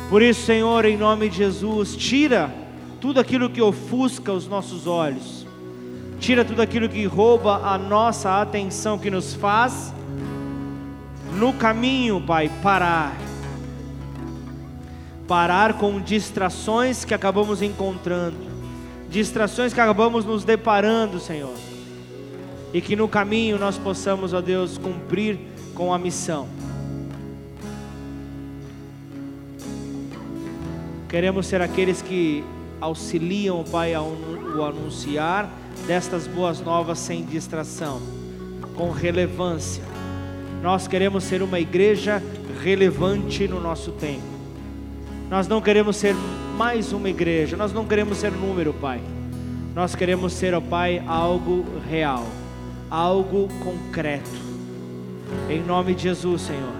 Por isso, Senhor, em nome de Jesus, tira tudo aquilo que ofusca os nossos olhos, tira tudo aquilo que rouba a nossa atenção, que nos faz, no caminho, Pai, parar. Parar com distrações que acabamos encontrando, distrações que acabamos nos deparando, Senhor e que no caminho nós possamos, ó Deus, cumprir com a missão. Queremos ser aqueles que auxiliam, Pai, o anunciar destas boas novas sem distração, com relevância. Nós queremos ser uma igreja relevante no nosso tempo. Nós não queremos ser mais uma igreja, nós não queremos ser número, Pai. Nós queremos ser, ó Pai, algo real algo concreto. Em nome de Jesus, Senhor.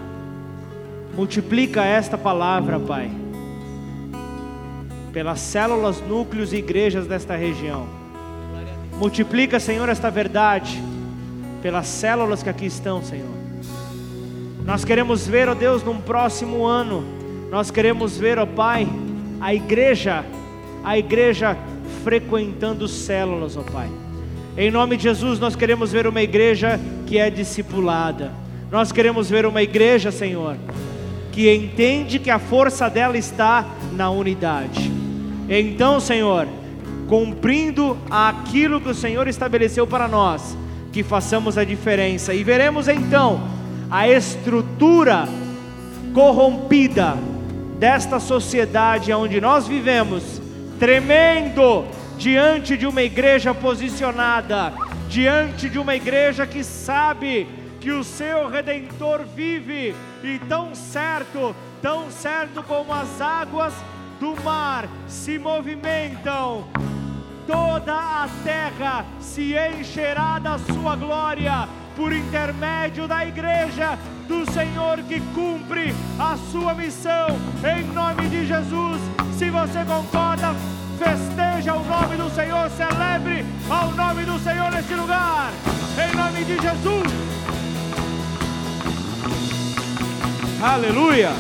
Multiplica esta palavra, Pai, pelas células, núcleos e igrejas desta região. Multiplica, Senhor, esta verdade pelas células que aqui estão, Senhor. Nós queremos ver, ó Deus, num próximo ano, nós queremos ver, ó Pai, a igreja, a igreja frequentando células, ó Pai em nome de Jesus, nós queremos ver uma igreja que é discipulada. Nós queremos ver uma igreja, Senhor, que entende que a força dela está na unidade. Então, Senhor, cumprindo aquilo que o Senhor estabeleceu para nós, que façamos a diferença e veremos então a estrutura corrompida desta sociedade onde nós vivemos tremendo diante de uma igreja posicionada, diante de uma igreja que sabe que o seu redentor vive, e tão certo, tão certo como as águas do mar se movimentam, toda a terra se encherá da sua glória por intermédio da igreja do Senhor que cumpre a sua missão em nome de Jesus. Se você concorda, festeja o nome do Senhor, celebre ao nome do Senhor neste lugar, em nome de Jesus. Aleluia.